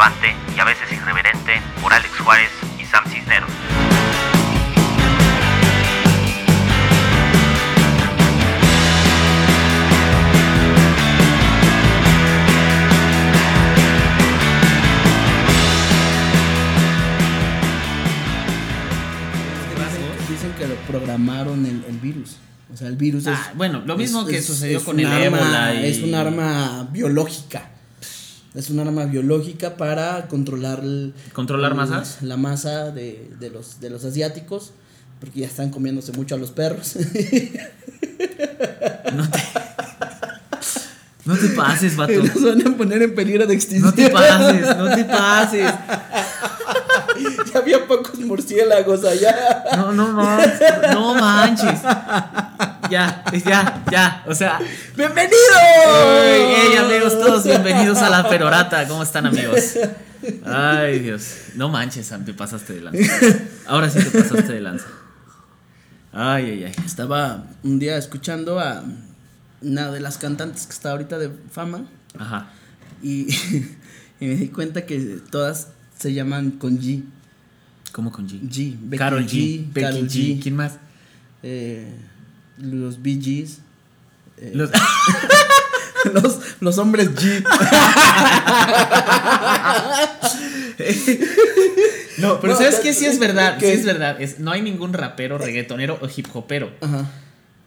irrelevante y a veces irreverente por Alex Juárez y Sam Cisneros. Dicen, que lo programaron el, el virus. O sea, el virus Ah, es. bueno, lo mismo que sucedió es con el arma- ébola y- Es un arma biológica. Es un arma biológica para controlar. el- ¿Controlar el- masas? La masa de, de los, de los asiáticos. Porque ya están comiéndose mucho a los perros. No te, no te pases, vato. Y los van a poner en peligro de extinción. No te pases, no te pases. ya había pocos murciélagos allá. No, no manches. No manches. Ya, ya, ya. O sea. ¡Bienvenido! Hey, amigos, todos bienvenidos a la perorata. ¿Cómo están, amigos? Ay, Dios. No manches, Sam, te pasaste de lanza. Ahora sí te pasaste de lanza. Ay, ay, ay. Estaba un día escuchando a una de las cantantes que está ahorita de fama Ajá. y, y me di cuenta que todas se llaman con G. ¿Cómo con G? G. Becky Carol G. Becky Karol G. ¿Quién más? eh, los Bee Gees. eh, Los- los, los hombres G. No, pero No, ¿sabes qué? Sí es verdad, sí ¿qué? es verdad. Es, no hay ningún rapero, reggaetonero o hip hopero. Ajá.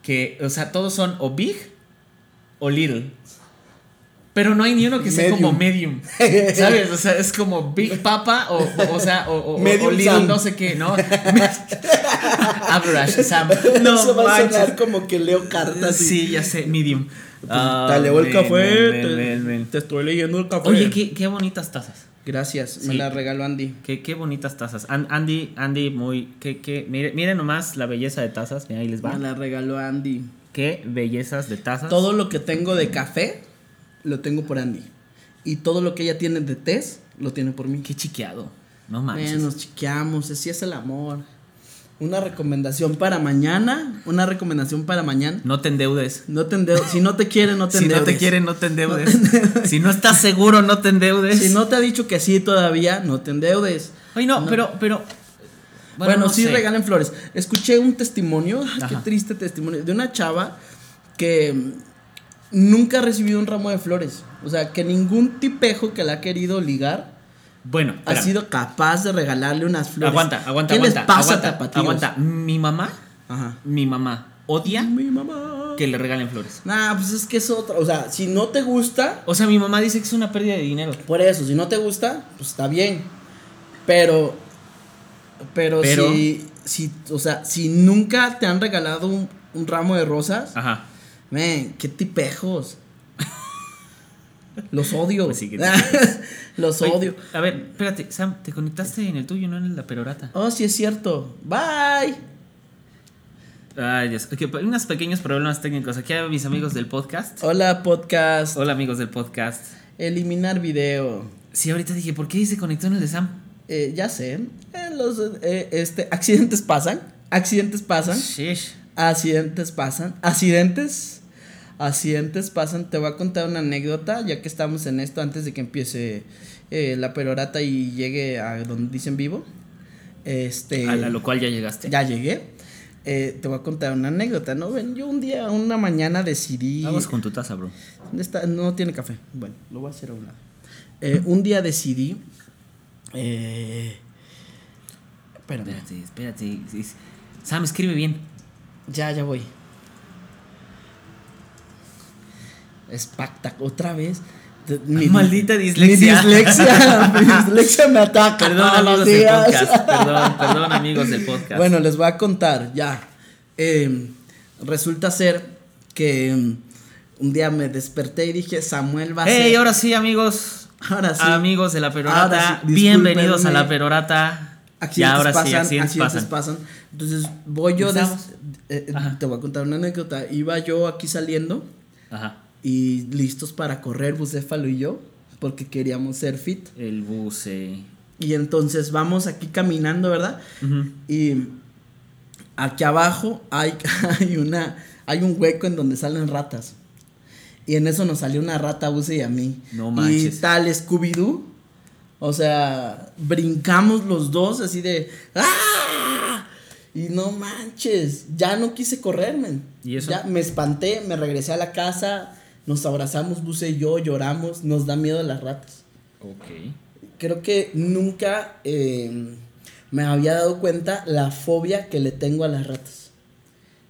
Que, o sea, todos son o big o little. Pero no hay ni uno que sea Medium. como medium. ¿Sabes? O sea, es como Big Papa o, o, o sea, o, o- o Little Sam. no sé qué, ¿no? Average Sam. No Eso va a manches. sonar como que leo cartas. y- Sí, ya sé, medium. Ah, te leo el café. men, te, men, men. te estoy leyendo el café. Oye, qué, qué bonitas tazas. Gracias, me Sí. la regaló Andy. Qué, qué bonitas tazas. An- Andy, Andy, muy. Qué, qué, mire, miren nomás la belleza de tazas. Mira, ahí les va. Me la regaló Andy. Qué bellezas de tazas. Todo lo que tengo de café lo tengo por Andy. Y todo lo que ella tiene de test lo tiene por mí. Qué chiqueado. No manches. Eh, nos chiqueamos, así es el amor. Una recomendación para mañana. Una recomendación para mañana. No te endeudes. No te endeudes. Si no te quiere, no te Si no endeudes. te quieren, no te endeudes. si no estás seguro, no te endeudes. Si no te ha dicho que sí todavía, no te endeudes. Ay, no, No. pero, pero. Bueno, no sí sé. regalen flores. Escuché un testimonio, ay, qué Ajá. triste testimonio, de una chava que nunca ha recibido un ramo de flores. O sea, que ningún tipejo que la ha querido ligar Bueno, ha espérame. sido capaz de regalarle unas flores. Aguanta, aguanta, ¿Qué aguanta. les pasa, aguanta, tapatíos? aguanta. Mi mamá, Ajá. mi mamá odia Mi mamá. que le regalen flores. Nah, pues es que es otra. O sea, si no te gusta, O sea, mi mamá dice que es una pérdida de dinero. por eso, si no te gusta, pues está bien. Pero, pero, Pero- si, si, o sea, si nunca te han regalado un, un ramo de rosas, Ajá. Qué tipejos. Los odio. Pues sí, Los Oye, odio. A ver, espérate, Sam, te conectaste en el tuyo, no en la perorata. Oh, sí es cierto. Bye. Ay, Dios. Unos pequeños problemas técnicos. Aquí a mis amigos del podcast. Hola, podcast. Hola, amigos del podcast. Eliminar video. Sí, ahorita dije, ¿por qué se conectó en el de Sam? Eh, ya sé. eh, los, eh, este, accidentes pasan. Accidentes pasan. Shish. Accidentes pasan. Accidentes. Accidentes pasan. Te voy a contar una anécdota, ya que estamos en esto, antes de que empiece eh, la perorata y llegue a donde dicen vivo. Este. A, a lo cual ya llegaste. Ya llegué. Eh, te voy a contar una anécdota, ¿no? Ven, yo un día, una mañana decidí. Vamos con tu taza, bro. ¿Dónde está? No tiene café. Bueno, lo voy a hacer a un lado. Eh, un día decidí. Eh, espérame. Espérate, espérate. Es- Sam, escribe bien. Ya, ya voy. Espectac, otra vez. Mi- Maldita mi dislexia. dislexia. mi dislexia me ataca. Perdón, amigos del podcast. Perdón, perdón, amigos del podcast. Bueno, les voy a contar, ya. Eh, resulta ser que mm, un día me desperté y dije, Samuel va a Hey, ser. ahora sí, amigos. Ahora sí. Amigos de la perorata. Sí, bienvenidos a la perorata. Accidentes y ahora pasan, sí, accidentes accidentes pasan. pasan. Entonces voy yo. eh, eh, te voy a contar una anécdota. Iba yo aquí saliendo Ajá. Y listos para correr, Bucéfalo y yo, porque queríamos ser fit. El buce. Y entonces vamos aquí caminando, ¿verdad? Y aquí abajo hay, hay una hay un hueco en donde salen ratas. Y en eso nos salió una rata a Buse y a mí. No Y manches. tal Scooby-Doo. O sea, brincamos los dos así de. ¡Ah! Y no manches, ya no quise correr, men. ¿Y eso? Ya me espanté, me regresé a la casa, nos abrazamos, Buse y yo, lloramos, nos da miedo las ratas. Ok. Creo que nunca eh, me había dado cuenta la fobia que le tengo a las ratas.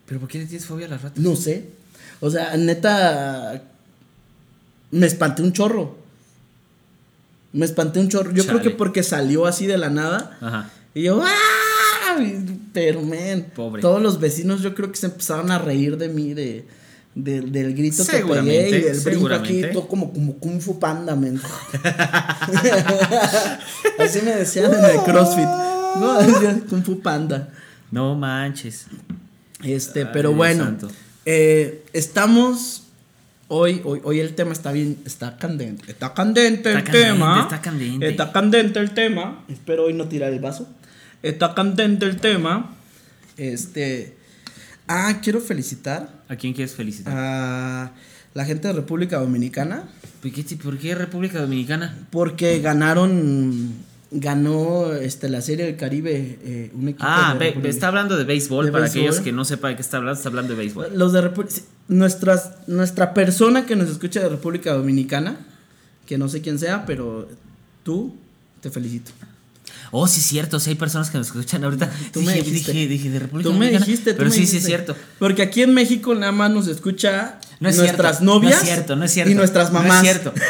¿Pero por qué le tienes fobia a las ratas? No sé. O sea, neta. Me espanté un chorro. Me espanté un chorro. Yo creo que porque salió así de la nada. Ajá. Y yo, ¡ah! Pero, men. Pobre. Todos los vecinos, yo creo que se empezaron a reír de mí, de, de- del grito que pegué y del brinco aquí, todo como, como Kung Fu Panda, men. así me decían en el CrossFit. No, decían Kung Fu Panda. No manches. Este, Ay, pero Dios bueno, eh, estamos hoy, hoy, hoy el tema está bien, está candente, está candente el candente, tema, está candente. está candente el tema. Espero hoy no tirar el vaso. Está candente el tema. Este, ah, quiero felicitar ¿A quién quieres felicitar? a la gente de República Dominicana ¿Por, qué, ti- por qué República Dominicana? porque ganaron, ganó, este, la Serie del Caribe, eh, un equipo. Ah, de está hablando de béisbol. De para béisbol. aquellos que no sepan de qué está hablando, está hablando de béisbol. Los de Repu- nuestras, nuestra persona que nos escucha de República Dominicana, que no sé quién sea, pero tú te felicito. Oh, sí, es cierto. Sí, hay personas que nos escuchan ahorita. Tú dije, me dijiste. dije, dije, de República Tú me Dominicana. dijiste, tú Pero me sí, sí, es cierto. Porque aquí en México nada más nos escucha No es nuestras cierto, novias No es cierto, no es cierto. y nuestras No mamás. es cierto.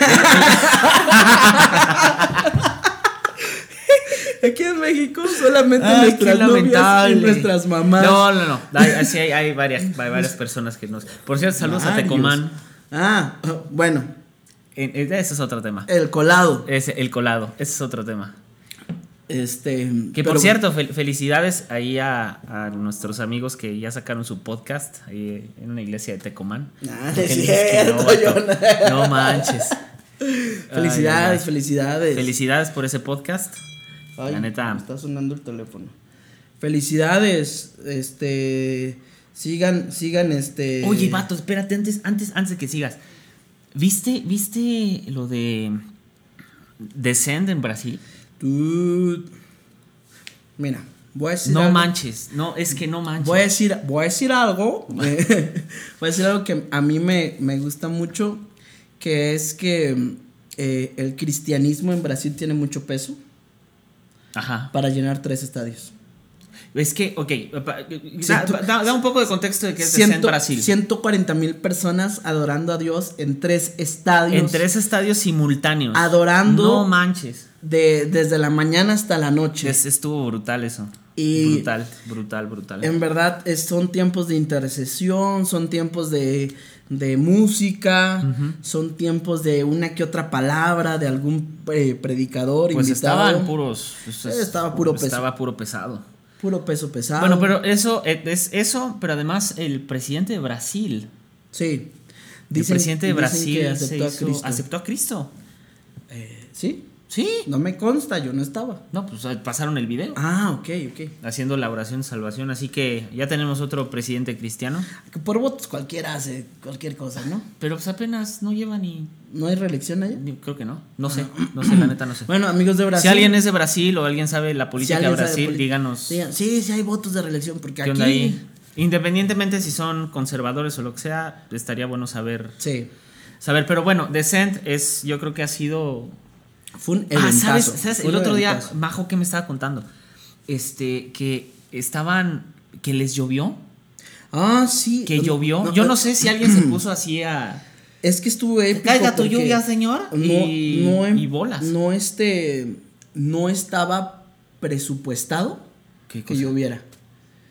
Aquí en México solamente Ay, nuestras novias y nuestras mamás. No, no, no. Hay, así hay, hay varias, hay varias personas que nos. Por cierto, saludos a Varios. Tecomán. Ah, bueno, Ese es otro tema. el colado. Ese, el colado. Ese es otro tema. Este, Que pero- por cierto, fel- felicidades ahí a, a nuestros amigos que ya sacaron su podcast ahí en una iglesia de Tecomán. Ah, no es que manches. Felicidades, ay. felicidades. Felicidades por ese podcast. Ay, La neta. me Está sonando el teléfono. Felicidades. Este. Sigan, sigan este. Oye, vato, espérate antes, antes, antes de que sigas. ¿Viste, viste lo de Descend en Brasil? Mira, voy a decir. No algo. manches, no, es que no manches. Voy a decir, voy a decir algo. voy a decir algo que a mí me, me gusta mucho. Que es que eh, el cristianismo en Brasil tiene mucho peso Ajá. para llenar tres estadios. Es que, ok, da, un poco de contexto de qué es Ciento- Brasil. 140 mil personas adorando a Dios en tres estadios. En tres estadios simultáneos. Adorando. No manches. De, desde la mañana hasta la noche. Es- estuvo brutal eso. Y- brutal, brutal, brutal. En verdad es- son tiempos de intercesión, son tiempos de, de música, son tiempos de una que otra palabra de algún eh, predicador pues invitado. estaban puros. es- Estaba puro peso. Estaba puro pesado. Puro peso pesado. Bueno, pero eso eh, es eso, pero además el presidente de Brasil, Sí. el presidente de Brasil hizo- aceptó a Cristo. Eh, ¿Sí? Sí. No me consta, yo no estaba. No, pues eh, pasaron el video Ah, ok, ok. haciendo la oración de salvación, así que ya tenemos otro presidente cristiano, Que por votos cualquiera hace cualquier cosa, ¿no? pero pues apenas no lleva ni, ¿No hay reelección allá? creo que no, no sé, no sé, la neta no sé. Bueno, amigos de Brasil. si alguien es de Brasil o alguien sabe la si política de Brasil, poli- díganos sí, sí hay votos de reelección, porque qué aquí. ahí. Independientemente si son conservadores o lo que sea, estaría bueno saber Sí. saber, pero bueno, Descent es yo creo que ha sido Fue un Ah. ¿sabes? ¿sabes? fue El otro día. Majo, que me estaba contando? Este, que estaban, que les llovió, Ah, sí. que No, llovió. no, Yo no sé si alguien se puso así a... Es que estuvo épico. Caiga tu lluvia, señor. No, y, no, em- y bolas. No, este. No estaba presupuestado ¿Qué que lloviera.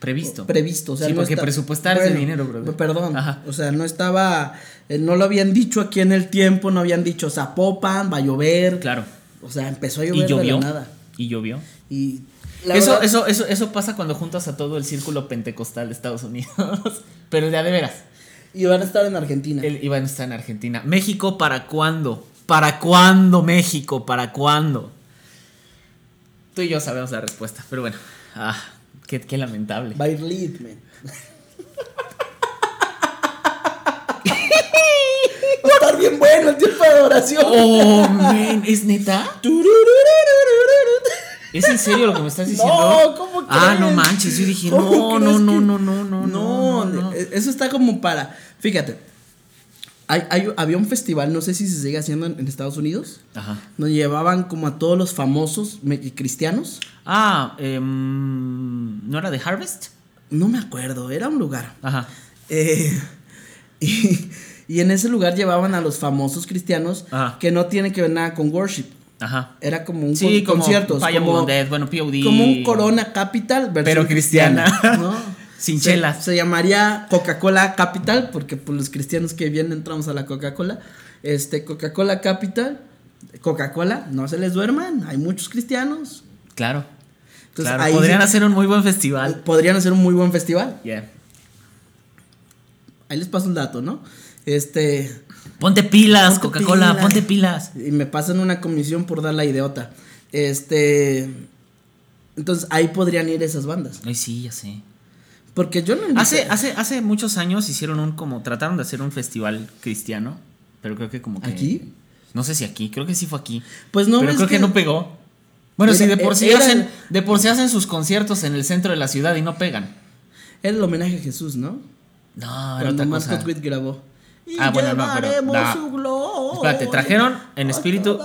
Previsto. Previsto. O sea, Sí, no porque está- presupuestar es de dinero, brother. Perdón. Ajá. O sea, no estaba. eh, no lo habían dicho aquí en el tiempo, no habían dicho Zapopan, va a llover. Claro. O sea, empezó a Y llover de llovió. la nada. Y llovió. Y. la Eso, verdad- eso, eso, eso pasa cuando juntas a todo el círculo pentecostal de Estados Unidos. Pero ya de veras. Y van a estar en Argentina. Él iba a estar en Argentina. ¿México para cuándo? ¿Para cuándo, México? ¿Para cuándo? Tú y yo sabemos la respuesta, pero bueno. Ah, qué, qué lamentable. Va a ir lead, man. o oración. Oh, man, ¿es neta? ¿Es en serio lo que me estás diciendo? No, ¿cómo Ah, crees? no manches, yo dije, ¿Cómo no, no, no, no, no, no, No, eso está como para. Fíjate, hay, hay- había un festival, no sé si se sigue haciendo en, en Estados Unidos, Ajá. donde llevaban como a todos los famosos cristianos. Ah, em, ¿no era de Harvest? No me acuerdo, era un lugar. Ajá. Eh, y, y en ese lugar llevaban a los famosos cristianos Ajá. que no tienen que ver nada con worship. Ajá. Era como un Sí, con- como conciertos. Como, bueno, POD. como un Corona Capital, Pero cristiana. ¿no? Sin Se- chelas. Se llamaría Coca-Cola Capital, porque pues, los cristianos que vienen entramos a la Coca-Cola. Este, Coca-Cola Capital. Coca-Cola, no se les duerman, hay muchos cristianos. Claro. Entonces, claro. Podrían sí- hacer un muy buen festival. Podrían hacer un muy buen festival. Yeah. Ahí les paso el dato, ¿no? Este. Ponte pilas, Coca-Cola, ponte pilas. Y me pasan una comisión por dar la idiota. Este. Entonces ahí podrían ir esas bandas. Ay, sí, ya sé. Porque yo no. Hace, hace, hace muchos años hicieron un como. Trataron de hacer un festival cristiano. Pero creo que como que. ¿Aquí? No sé si aquí, creo que sí fue aquí. Pues no pero creo que, que- no pegó. Bueno, Era- sí, de por sí era- hacen. De por sí hacen sus conciertos en el centro de la ciudad y no pegan. Era el homenaje a Jesús, ¿no? No, era Cuando otra cosa. Grabó. Y Ah, bueno, no, pero- no. su gloria Espérate, trajeron en espíritu.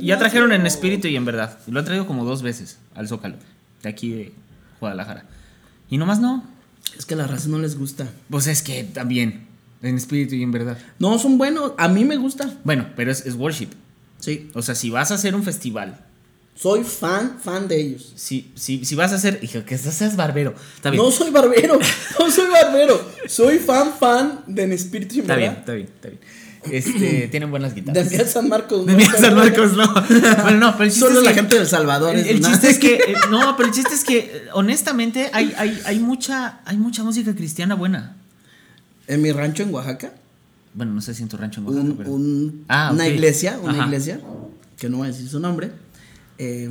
Ya trajeron en espíritu y en verdad. Lo han traído como dos veces al Zócalo. De aquí de Guadalajara. Y nomás no. Es que a la raza no les gusta. Pues es que también. En espíritu y en verdad. No, son buenos. A mí me gusta. Bueno, pero es, es worship. Sí. O sea, si vas a hacer un festival. Soy fan, fan de ellos. Si, si, si vas a hacer. Hijo, que seas barbero. Está bien. No soy barbero. no soy barbero. Soy fan, fan de En Espíritu y en está bien, Verdad. está bien, está bien. Este, tienen buenas De guitarras. Miguel San Marcos. De no, San Marcos, no. Bueno, no, pero el chiste Solo es la que- gente del Salvador. El, es el chiste es que. eh, No, pero el chiste es que, eh, honestamente, hay, hay, hay, mucha, hay mucha música cristiana buena. En mi rancho en Oaxaca, Bueno, no sé si en tu rancho en Oaxaca, un- pero. un- Ah, una iglesia, una Ajá. iglesia, que no voy a decir su nombre, eh,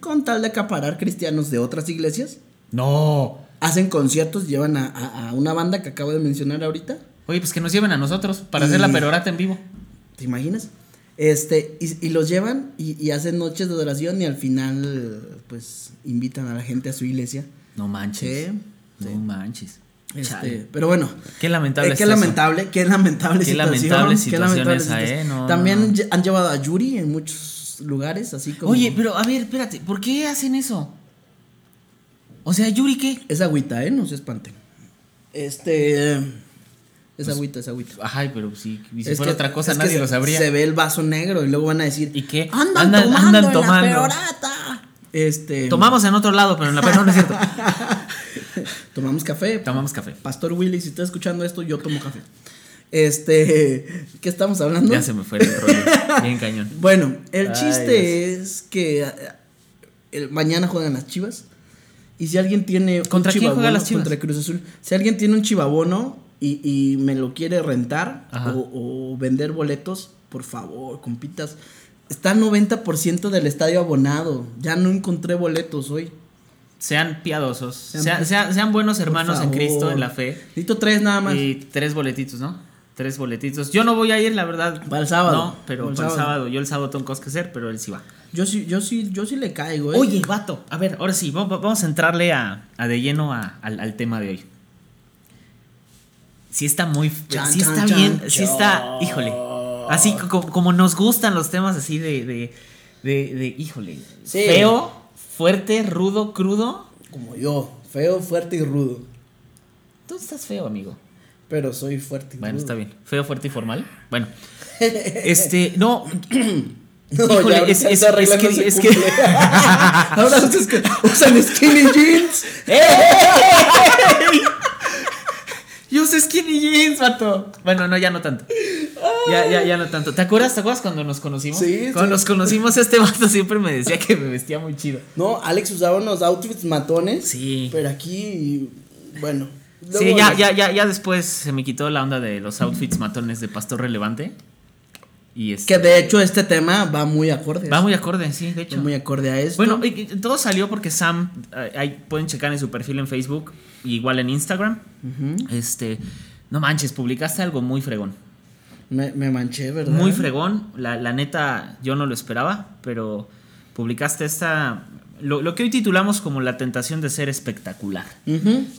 con tal de acaparar cristianos de otras iglesias, No. hacen conciertos, llevan a, a- a una banda que acabo de mencionar ahorita, Oye, pues que nos lleven a nosotros para hacer la Y- perorata en vivo. ¿te imaginas? Este, y, y los llevan y, y hacen noches de adoración y al final, pues, invitan a la gente a su iglesia. No manches. Sí, No sí. manches. Este, Chale. pero bueno, Qué lamentable. Eh, qué eso. lamentable, qué lamentable Qué situación. lamentable qué lamentable esa, situación. ¿eh? No, También no, han llevado a Yuri en muchos lugares, así como. Oye, pero a ver, espérate. ¿Por qué hacen eso? O sea, Yuri, ¿qué? Es agüita, ¿eh? No se espanten. Este. Es Pues, agüita, es agüita. Ajá, pero si, si Es fuera que- otra cosa nadie lo sabría. Se ve el vaso negro y luego van a decir. ¿Y qué? Andan, Andan- tomando andan en tomando. la peorata. Este. Tomamos en otro lado, pero en la pena no es cierto. Tomamos café. Tomamos café. Pastor Willy, si estás escuchando esto, yo tomo café. Este. ¿Qué estamos hablando? Ya se me fue el rollo. Bien cañón. Bueno, el Ay, chiste es que eh, el- mañana juegan las Chivas. Y si alguien tiene un ¿Contra quién juegan chivabono- las Chivas? Contra Cruz Azul. Si alguien tiene un chivabono y, y me lo quiere rentar o, o vender boletos, por favor, compitas. Está 90% del estadio abonado. Ya no encontré boletos hoy. Sean piadosos. Sean- Sean, buenos hermanos en. Cristo, en la fe. Necesito tres nada más. Y tres boletitos, ¿no? Tres boletitos. Yo no voy a ir, la verdad. Para el sábado. No, pero Para el sábado. sábado. Yo el sábado tengo cosas que hacer, pero él sí va. Yo sí, yo sí, yo sí le caigo, ¿eh? Oye, vato. A ver, ahora sí, va- va- vamos a entrarle a, a de lleno a- al, al tema de hoy. Sí está muy... Chan, sí chan, está chan, bien, sí está... chan. Híjole. Así co- como, como nos gustan los temas así de... de, de, de- híjole. Sí. Feo, fuerte, rudo, crudo. Como yo, feo, fuerte y rudo. Tú estás feo, amigo. Pero soy fuerte y Bueno, rudo. está bien. Feo, fuerte y formal. Bueno. Este, no. No, Híjole, ya es- que- no se es que- cumple. Ahora usan skinny jeans. Yo usé skinny jeans, vato. Bueno, no, ya no tanto. Ya, ya, ya no tanto. ¿Te acuerdas, te acuerdas cuando nos conocimos? Sí, Cuando sí. nos conocimos, este vato siempre me decía que me vestía muy chido. No, Alex usaba unos outfits matones. Sí. Pero aquí, bueno. Sí, ya, ya, ya, ya después se me quitó la onda de los outfits matones de pastor relevante. Y este, Que de hecho este tema va muy acorde. Va muy acorde, sí, de hecho. Va muy acorde a esto. Bueno, y- y todo salió porque Sam, eh, ahí pueden checar en su perfil en Facebook, y igual en Instagram. Este, no manches, publicaste algo muy fregón. Me, me manché, ¿verdad? Muy fregón. La, la neta, yo no lo esperaba, pero publicaste esta. Lo, lo que hoy titulamos como la tentación de ser espectacular.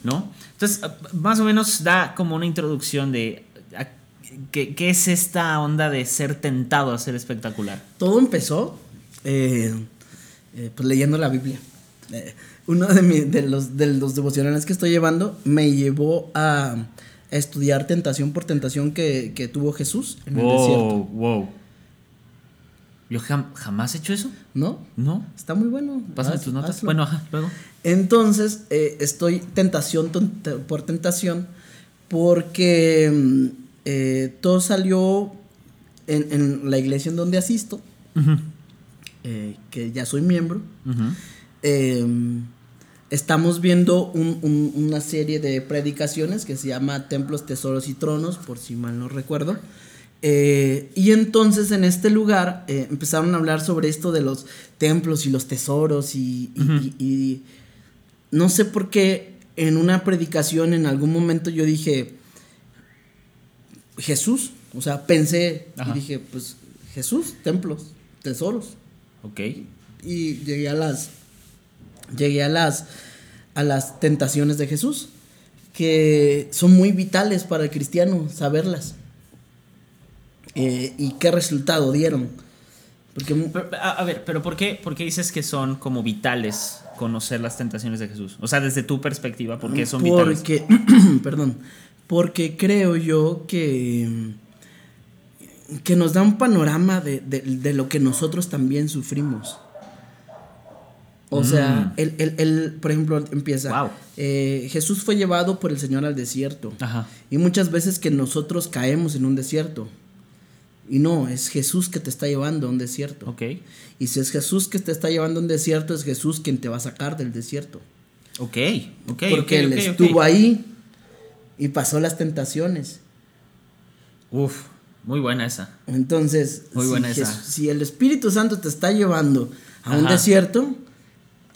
¿no? Entonces, más o menos da como una introducción de. a- ¿Qué, qué es esta onda de ser tentado a ser espectacular? Todo empezó eh, eh, pues leyendo la Biblia. Eh, uno de, mi- de, los, de los devocionales que estoy llevando me llevó a, estudiar tentación por tentación que, que tuvo Jesús en el desierto. wow. Yo jam- jamás he hecho eso, ¿No? ¿no? Está muy bueno. Pásame tus notas. hazlo. Bueno, ajá, luego. Entonces, eh, estoy tentación por tentación porque mm, eh, todo salió en, en la iglesia en donde asisto, eh, que ya soy miembro. Estamos viendo un- un- una serie de predicaciones que se llama Templos, Tesoros y Tronos, por si mal no recuerdo. Eh, y entonces en este lugar eh, empezaron a hablar sobre esto de los templos y los tesoros y, y- Ujú. y- y no sé por qué en una predicación en algún momento yo dije Jesús, o sea, pensé Ajá. y dije pues Jesús, templos, tesoros Ok. y llegué a las llegué a las a las tentaciones de Jesús que son muy vitales para el cristiano saberlas Eh, y qué resultado dieron porque Pero, a, a ver, pero ¿por qué, por qué dices que son como vitales conocer las tentaciones de Jesús? O sea, desde tu perspectiva, ¿por qué son vitales? porque perdón porque creo yo que que nos da un panorama de, de- de lo que nosotros también sufrimos o sea, Mm. él, él- él, por ejemplo, empieza. Wow. eh, Jesús fue llevado por el Señor al desierto. Ajá. Y muchas veces que nosotros caemos en un desierto. Y no, es Jesús que te está llevando a un desierto. Ok. Y si es Jesús que te está llevando a un desierto, es Jesús quien te va a sacar del desierto. Ok. Ok. Porque Él estuvo ahí y pasó las tentaciones. Uf, muy buena esa. Entonces, Muy si, buena esa. Jes- si el Espíritu Santo te está llevando a un desierto,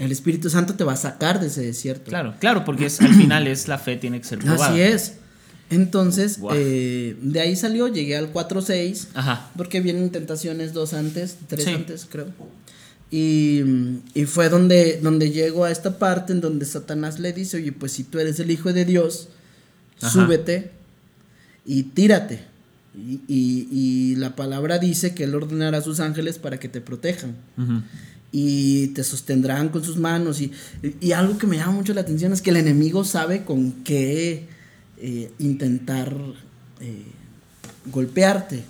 el Espíritu Santo te va a sacar de ese desierto. Claro, claro, porque es, al final es la fe tiene que ser probada. Así es. Entonces, eh, de ahí salió, llegué al 4-6, Ajá. porque vienen tentaciones dos antes, tres Sí. antes, creo. Y, y fue donde, donde llego a esta parte en donde Satanás le dice, oye, pues si tú eres el Hijo de Dios, Ajá. súbete y tírate. Y, y- y la palabra dice que Él ordenará a sus ángeles para que te protejan Ujú. Y te sostendrán con sus manos. Y, y algo que me llama mucho la atención es que el enemigo sabe con qué eh, intentar eh, golpearte.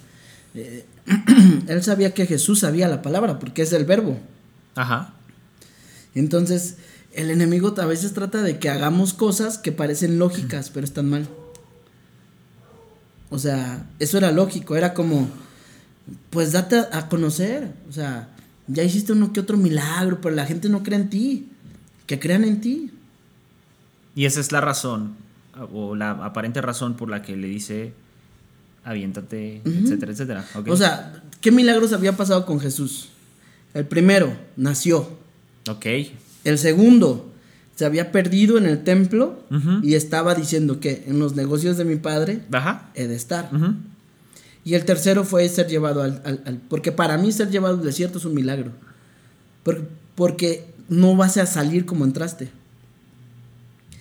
Eh, él sabía que Jesús sabía la palabra porque es el verbo. Ajá. Entonces, el enemigo a veces trata de que hagamos cosas que parecen lógicas, pero están mal. O sea, eso era lógico, era como, pues date a, a conocer. O sea, ya hiciste uno que otro milagro, pero la gente no cree en ti. Que crean en ti. Y esa es la razón, o la aparente razón por la que le dice, aviéntate, Ujú. etcétera, etcétera. Ok. O sea, ¿qué milagros había pasado con Jesús? El primero, nació. Ok. El segundo, se había perdido en el templo y estaba diciendo que en los negocios de mi padre Ajá. he de estar. Ujú. Y el tercero fue ser llevado al, al- al- Porque para mí ser llevado al desierto es un milagro. Por- porque no vas a salir como entraste.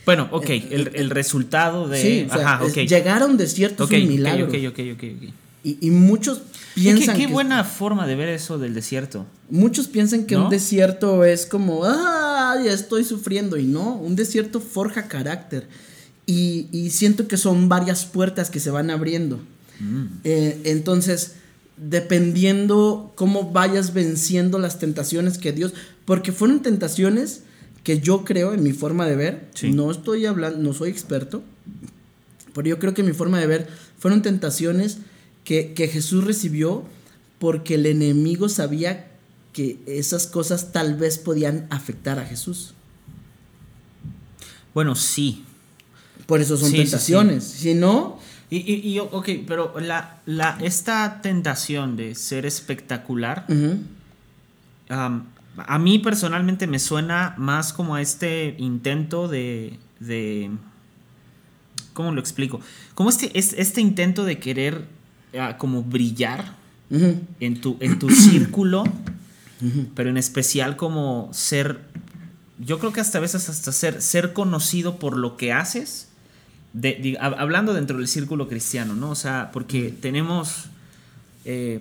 Bueno, ok, el, el resultado de... sí, o sea, Ajá, es- ok. llegar a un desierto es un milagro. ok, ok, ok, ok. Y, y muchos Qué, piensan qué que... buena forma de ver eso del desierto. Muchos piensan que ¿No? un desierto es como, ah, ya estoy sufriendo. Y no, un desierto forja carácter. Y, y siento que son varias puertas que se van abriendo. Mm. Eh, entonces, dependiendo cómo vayas venciendo las tentaciones que Dios, porque fueron tentaciones que yo creo en mi forma de ver, Sí. no estoy hablando, no soy experto, pero yo creo que mi forma de ver fueron tentaciones que, que Jesús recibió porque el enemigo sabía que esas cosas tal vez podían afectar a Jesús. Bueno, sí. Por eso son Sí, sí, tentaciones. Si no, Y, y, y, ok, pero la, la, esta tentación de ser espectacular, a mí personalmente me suena más como a este intento de... de ¿Cómo lo explico? Como este, es- este intento de querer ah, como brillar en tu, en tu círculo, pero en especial como ser, yo creo que hasta a veces hasta ser, ser conocido por lo que haces, de- hab- hablando dentro del círculo cristiano, ¿no? O sea, porque tenemos, eh,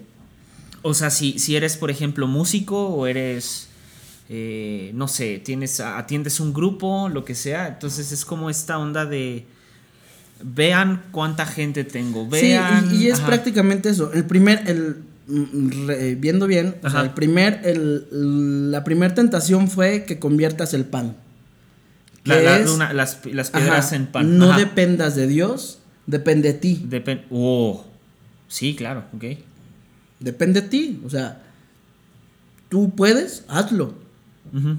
o sea, si, si eres, por ejemplo, músico o eres, eh, no sé, tienes, atiendes un grupo, lo que sea, entonces es como esta onda de... Vean cuánta gente tengo. Vean. sí, y, y es ajá. prácticamente eso. El primer, el mm, re- viendo bien, o sea, el primer, el, la primera tentación fue que conviertas el pan. La- que la- es- una- las, las ajá, piedras en pan. No Ajá. dependas de Dios, depende de ti. Depen- oh. Sí, claro, ok. Depende de ti. O sea, tú puedes, hazlo.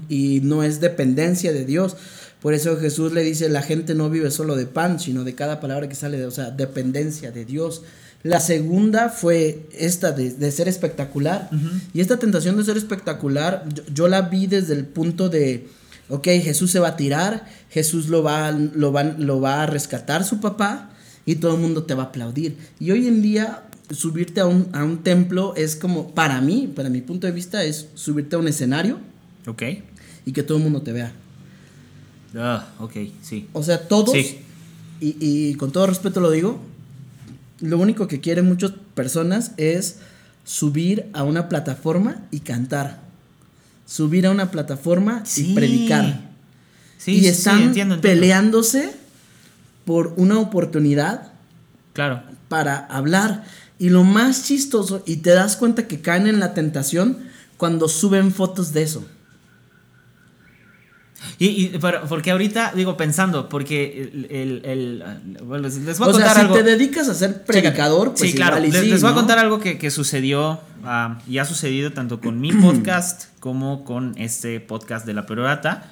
Y no es dependencia de Dios. Por eso Jesús le dice, la gente no vive solo de pan, sino de cada palabra que sale de, o sea, dependencia de Dios. La segunda fue esta de, de ser espectacular. Y esta tentación de ser espectacular, yo, yo la vi desde el punto de, ok, Jesús se va a tirar, Jesús lo va, lo va, lo va a rescatar su papá y todo el mundo te va a aplaudir. Y hoy en día subirte a un, a un templo es como, para mí, para mi punto de vista, es subirte a un escenario Ok. y que todo el mundo te vea. Ah, ok, sí. O sea, todos, Sí. y, y con todo respeto lo digo, lo único que quieren muchas personas es subir a una plataforma y cantar. Subir a una plataforma Sí. y predicar. Sí, y sí, están entiendo, entiendo. peleándose por una oportunidad Claro. para hablar. Y lo más chistoso, y te das cuenta que caen en la tentación cuando suben fotos de eso. Y, y pero, porque ahorita, digo, pensando, porque el. el- el- bueno, les, voy a O sea, contar si algo. te dedicas a ser predicador, pues sí, claro. Les, sí, les voy a contar algo que, que sucedió ah, y ha sucedido tanto con mi podcast como con este podcast de la perorata.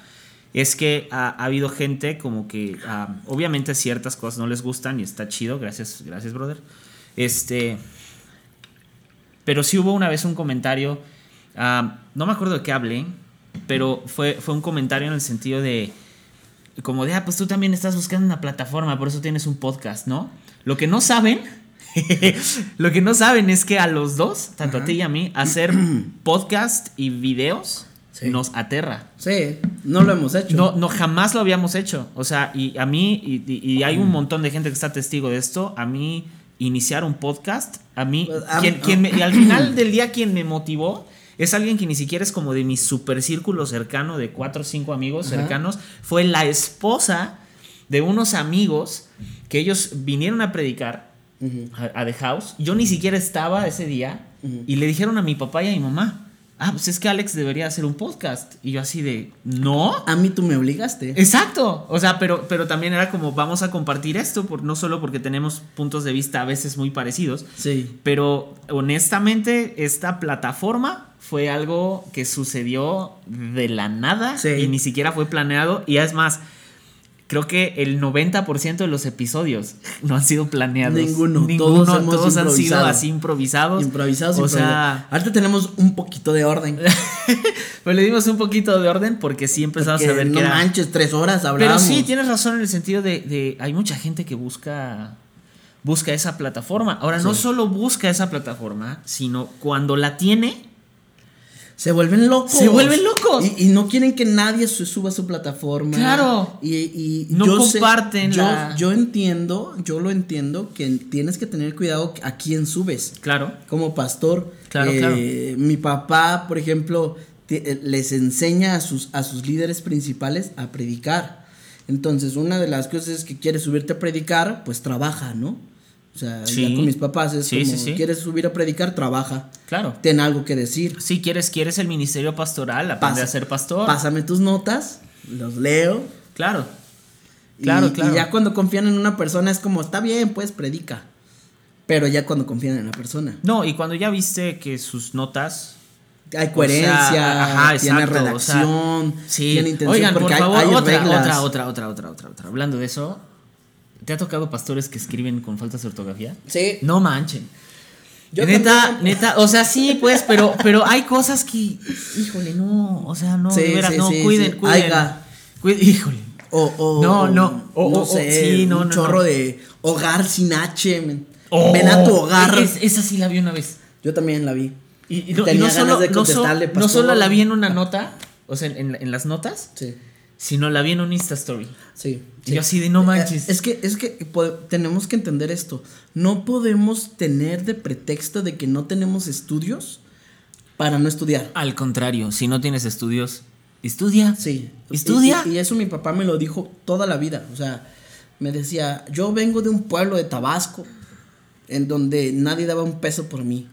Es que ha habido gente como que ah, obviamente ciertas cosas no les gustan y está chido, gracias, gracias, brother. Este. Pero sí hubo una vez un comentario. ah, no me acuerdo de qué hablé. Pero fue, fue un comentario en el sentido de. Como de, ah, pues tú también estás buscando una plataforma, por eso tienes un podcast, ¿no? Lo que no saben. lo que no saben es que a los dos, tanto a ti y a mí, hacer podcast y videos Sí. nos aterra. Sí, no lo hemos hecho. No, no, jamás lo habíamos hecho. O sea, y a mí, y, y- y hay un montón de gente que está testigo de esto, a mí iniciar un podcast, a mí, Pues, quien me- y al final del día quien me motivó es alguien que ni siquiera es como de mi super círculo cercano de cuatro o cinco amigos Ajá. cercanos, fue la esposa de unos amigos que ellos vinieron a predicar a, a The House. Yo ni siquiera estaba ese día y le dijeron a mi papá y a mi mamá, ah, pues es que Alex debería hacer un podcast. Y yo así de, no. A mí tú me obligaste. Exacto, o sea, pero, pero también era como vamos a compartir esto, por, no solo porque tenemos puntos de vista a veces muy parecidos, Sí. pero honestamente esta plataforma fue algo que sucedió de la nada Sí. y ni siquiera fue planeado y es más, creo que el 90% de los episodios no han sido planeados. Ninguno, Ninguno, todos hemos todos han sido así improvisados. Improvisados, O sea, ahorita tenemos un poquito de orden. pues le dimos un poquito de orden porque sí empezamos Porque a ver no que era... manches, tres horas Pero hablamos. sí, tienes razón en el sentido de, de- hay mucha gente que busca busca esa plataforma. Ahora, no Sí. solo busca esa plataforma, sino cuando la tiene, Se vuelven locos. Se vuelven locos. Y, y no quieren que nadie suba a su plataforma. Claro. Y, y No yo sé- comparten yo, la- yo entiendo, yo lo entiendo, que tienes que tener cuidado a quién subes. claro, Como pastor. Claro, eh, claro. Mi papá, por ejemplo, eh, les enseña a sus, a sus líderes principales a predicar. Entonces, una de las cosas es que quieres subirte a predicar, pues trabaja, ¿no? O sea, Sí. ya con mis papás es Sí, como, sí, quieres subir a predicar, trabaja. claro. Ten algo que decir. Si quieres, quieres el ministerio pastoral, aprende Pasa- a ser pastor. Pásame tus notas, los leo. Claro. y- Claro, y, claro. ya cuando confían en una persona es como, está bien, pues predica. Pero ya cuando confían en la persona. No, y cuando ya viste que sus notas Hay coherencia, sea, ajá, tiene exacto, o sea, redacción, Sí. tiene intención. Oigan, porque por hay- favor, hay otra, reglas. otra, otra, otra, otra, otra, otra. Hablando de eso, ¿te ha tocado pastores que escriben con faltas de ortografía? Sí. No manchen. Yo neta, neta, o sea, sí, pues, pero, pero hay cosas que, híjole, no, o sea, no, Sí, de veras, sí, no, sí, cuiden, cuiden. Aiga. Cuiden, híjole. O, o- No, no, o- no sé, sí, no, un no, chorro de hogar sin H. men. Ven a tu hogar. Es- esa sí la vi una vez. Yo también la vi. Y, y y no ganas solo, de no, so- no solo la vi en una nota, o sea, en, en las notas, Sí. Sino la vi en un Insta Story. Sí. Y yo así de no manches. Eh, Es que, es que tenemos que entender esto. No podemos tener de pretexto de que no tenemos estudios para no estudiar. Al contrario, si no tienes estudios, estudia. Sí. Estudia. Y, y eso mi papá me lo dijo toda la vida. O sea, me decía, yo vengo de un pueblo de Tabasco en donde nadie daba un peso por mí.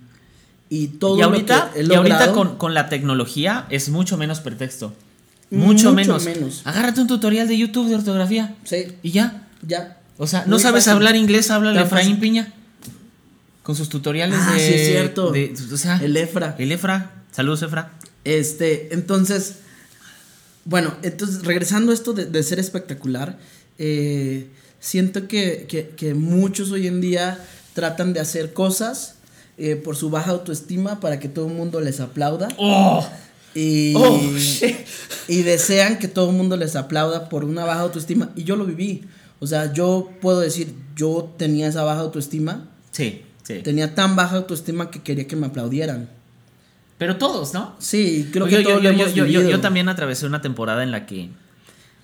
Y todo y ahorita, lo que he y ahorita con, con la tecnología es mucho menos pretexto. Mucho Mucho, menos. menos. Agárrate un tutorial de YouTube de ortografía. Sí, Y ya. ya. O sea, no Muy sabes fácil. hablar inglés, háblale a Efraín. Piña. Con sus tutoriales Ah, de. sí, es cierto. de- o sea, El Efra. El Efra. Saludos, Efra. Este, entonces, bueno, entonces regresando a esto de, de ser espectacular, eh, siento que, que- que muchos hoy en día tratan de hacer cosas eh, por su baja autoestima para que todo el mundo les aplauda ¡Oh! Y, Oh, y desean que todo el mundo les aplauda por una baja autoestima y yo lo viví. O sea, yo puedo decir, yo tenía esa baja autoestima, Sí, sí. tenía tan baja autoestima que quería que me aplaudieran. Pero todos, ¿no? Sí, creo Yo- que todos yo, lo yo, hemos yo también atravesé una temporada en la que,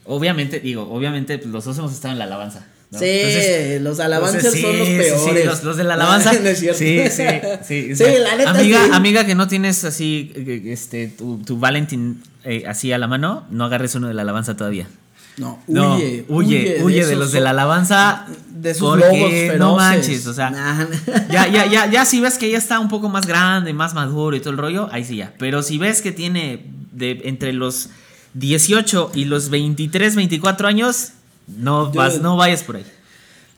obviamente, digo, obviamente pues, los dos hemos estado en la alabanza. ¿No? Sí, Entonces, los alabanzas entonces, son los sí, sí, peores. los, los de la alabanza. No, no es cierto. Sí, sí, sí. Sí, la neta amiga, amiga que no tienes así, eh, este, tu, tu Valentín eh, así a la mano, no agarres uno de la alabanza todavía. No, No, huye, huye, huye, de, los de la alabanza. De sus porque lobos feroces. No manches, o sea. Nah. Ya, ya, ya, ya si ves que ya está un poco más grande, más maduro y todo el rollo, ahí sí ya. Pero si ves que tiene de entre los 18 y los 23, 24 años, no, vas, no vayas por ahí.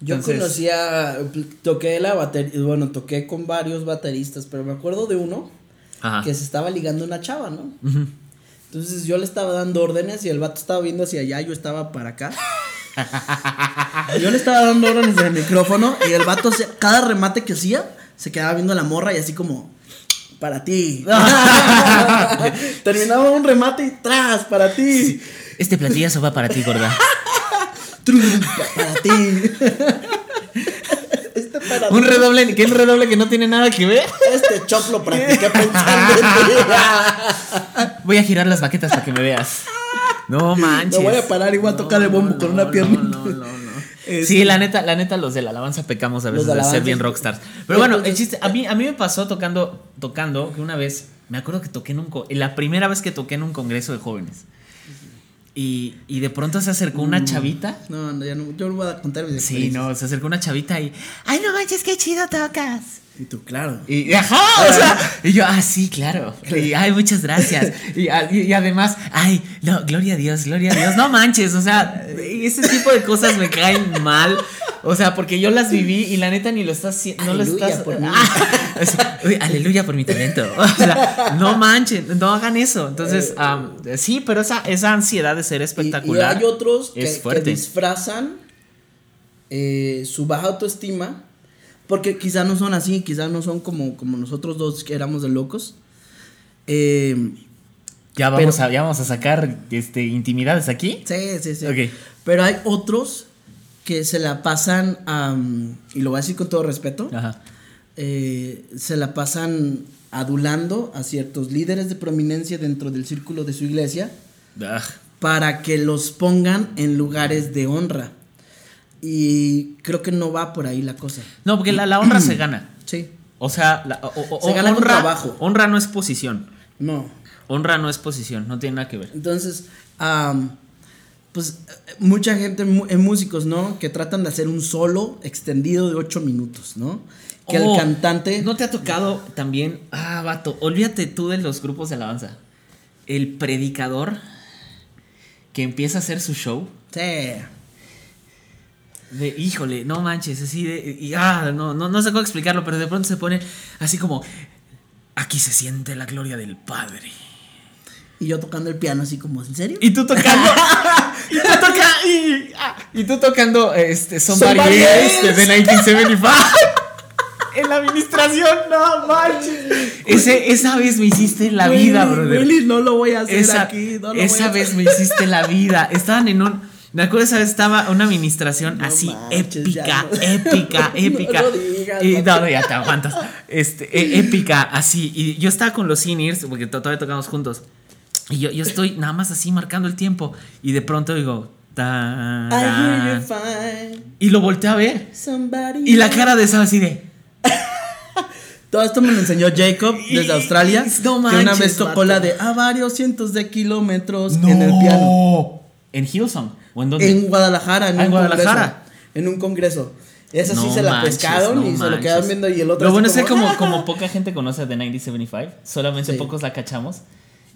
Yo Entonces- conocía, toqué la batería, bueno, toqué con varios bateristas, pero me acuerdo de uno Ajá. que se estaba ligando una chava, ¿no? Entonces yo le estaba dando órdenes y el vato estaba viendo hacia allá, yo estaba para acá. yo le estaba dando órdenes del micrófono y el vato, se- cada remate que hacía, se quedaba viendo a la morra y así como, para ti. Terminaba un remate y tras, para ti. Este platillazo va para ti, gorda. Trum, para ti. este para un redoble, que un redoble que no tiene nada que ver. Este chop lo practiqué pensando en. Voy a girar las baquetas para que me veas. No manches. Me voy a parar y voy a tocar el bombo con una pierna. No, no, no, no. Este- Sí, la neta, la neta, los de la alabanza pecamos a veces de de, ser bien rockstars. Pero bueno, el chiste, a mí, a mí me pasó tocando, tocando, que una vez, me acuerdo que toqué en un, la primera vez que toqué en un congreso de jóvenes. Y, y de pronto se acercó una chavita. No, no, ya no, yo no voy a contar mis Sí, no, se acercó una chavita y, ay, no manches, qué chido tocas. Y tú, claro. Y, ajá, o sea, y yo, ah, sí, claro. Y, ay, muchas gracias. Y, y- y además, ay, no, gloria a Dios, gloria a Dios. No manches, o sea, ese tipo de cosas me caen mal. O sea, porque yo las viví y la neta ni lo estás haciendo. No lo estás. por mí. Ah, o sea, uy, aleluya por mi talento. O sea, no manchen, no hagan eso. Entonces, am, sí, pero esa, esa ansiedad de ser espectacular. Y, hay otros que, es que fuerte. disfrazan eh, su baja autoestima. Porque quizá no son así, quizá no son como, como nosotros dos que éramos de locos. Eh, Ya vamos, pero- a, ya vamos a sacar este, intimidades aquí. sí, sí, sí. Pero hay otros que se la pasan, y lo voy a decir con todo respeto, Ajá. eh, se la pasan adulando a ciertos líderes de prominencia dentro del círculo de su iglesia Ah, para que los pongan en lugares de honra. Y creo que no va por ahí la cosa. No, porque la, la honra se gana. Sí, O sea, la- o- o- Se gana con honra, trabajo. honra no es posición. no. Honra no es posición, no tiene nada que ver. Entonces, pues mucha gente, mu- eh, músicos, ¿no? Que tratan de hacer un solo extendido de ocho minutos, ¿no? Que Oh, el cantante... ¿No te ha tocado también? Ah, vato, olvídate tú de los grupos de alabanza. El predicador que empieza a hacer su show. Sí. De, híjole, no manches, así de. y, ah, no, no, no sé cómo explicarlo, pero de pronto se pone así como. Aquí se siente la gloria del Padre. Y yo tocando el piano así como, ¿en serio? Y tú tocando. y tú toca- y, ah, y tú tocando este, Somebody, Somebody de 1975. en la administración, no manches. Ese, esa vez me hiciste la vida, brother. Willy, no lo voy a hacer esa aquí. No lo esa voy a vez me hiciste la vida. Estaban en un. Me acuerdo esa vez estaba una administración No así manches, épica, no. épica, épica. No digas, y, no, no, ya te aguantas. Este, e- épica, así. Y yo estaba con los seniors, porque to- todavía tocamos juntos. Y yo, yo estoy nada más así marcando el tiempo. Y de pronto digo. You fine, Y lo volteé a ver. somebody Y la cara de esa así de. Todo esto me lo enseñó Jacob desde Australia. no que una manches, vez tocó la de a varios cientos de kilómetros en el piano. ¿En Hillsong? ¿O en dónde? En Guadalajara, en Ah, en un Guadalajara. congreso. En un congreso. Esa sí No se la manches, pescaron no y se lo manches. quedaron viendo y el otro Lo bueno es que como, como poca gente conoce The 9075, solamente Sí. pocos la cachamos.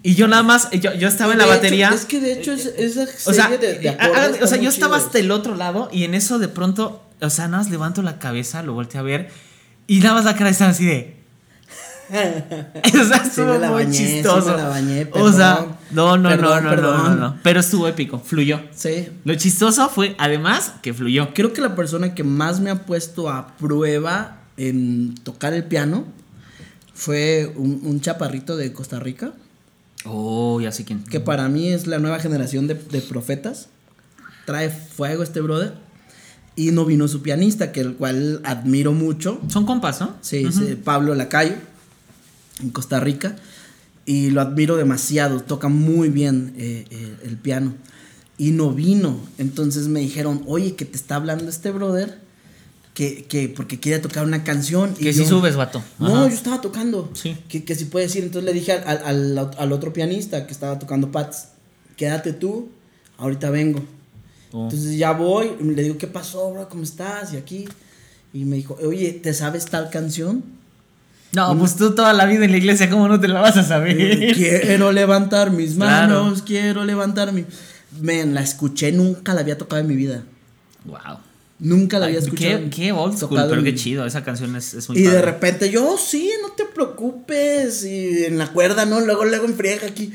Y yo nada más, yo, yo estaba en la De hecho, batería. es que de hecho es, esa o sea, serie de, de eh, acordes hagan- está o sea, yo estaba hasta el otro lado y en eso de pronto, o sea, nada más levanto la cabeza, lo volteé a ver y nada más la cara estaba así de. o sea, estuvo muy bañé, chistoso. bañé, o sea, perdón. no, no, Perdón, no, no, no, no, perdón. no. Pero estuvo épico, fluyó. Sí. Lo chistoso fue, además, que fluyó. Creo que la persona que más me ha puesto a prueba en tocar el piano fue un, un chaparrito de Costa Rica, Oh, ya sé quién. que para mí es la nueva generación de, de profetas. Trae fuego este brother. Y no vino su pianista, que el cual admiro mucho. Son compas, ¿no? Sí, Ujú. sí, Pablo Lacayo, en Costa Rica. Y lo admiro demasiado, toca muy bien eh, eh, el piano. Y no vino. Entonces me dijeron, oye, que te está hablando este brother, que, que porque quiere tocar una canción. Que y si yo, subes, vato. No, Ajá. yo estaba tocando. Sí. Que, que si puedes ir. Entonces le dije al, al- al- otro pianista que estaba tocando Pats, quédate tú, ahorita vengo. Oh. Entonces ya voy, le digo, ¿qué pasó, bro? ¿Cómo estás? Y aquí. Y me dijo, oye, ¿te sabes tal canción? No, pues tú toda la vida en la iglesia, ¿cómo no te la vas a Eh, saber? quiero levantar mis Claro. manos, quiero levantar mi... Men, la escuché, nunca la había tocado en mi vida. Wow. Nunca la había escuchado. Qué, qué old school, tocado pero en- qué chido. Esa canción es, es muy Y de repente yo, sí, no te preocupes. Y en la cuerda, ¿no? Luego, luego en friega aquí.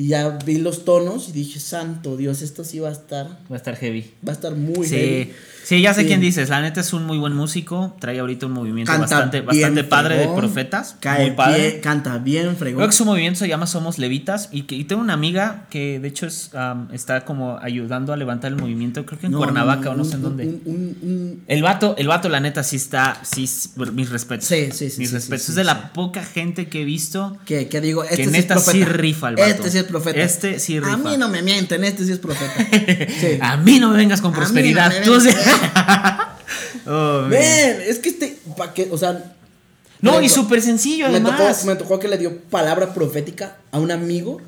Y ya vi los tonos y dije, santo Dios, esto sí va a estar, Va a estar heavy. va a estar muy sí. heavy. Sí, ya sé Sí. quién dices. La neta es un muy buen músico. Trae ahorita un movimiento Canta bastante, bastante padre de profetas. Cae muy padre. bien, canta bien, fregón. Creo que su movimiento se llama Somos Levitas. Y, que, y tengo una amiga que de hecho es, está como ayudando a levantar el movimiento. Creo que en No, Cuernavaca o no un- sé en dónde. un- un- un- El vato, el vato, la neta, sí está. Sí, mis respetos. Sí, sí, sí, Mis sí, respetos. es de la poca gente que he visto. Que, que digo, este que neta sí rifa el vato. Este profeta. Este sí A rifa. mí no me mienten, este sí es profeta. Sí. A mí no me vengas con A no prosperidad. me Tú sí-. Oh, man. Es que este, pa' que, o sea. No, y súper sencillo Me tocó, además. me tocó que le dio palabra profética a un amigo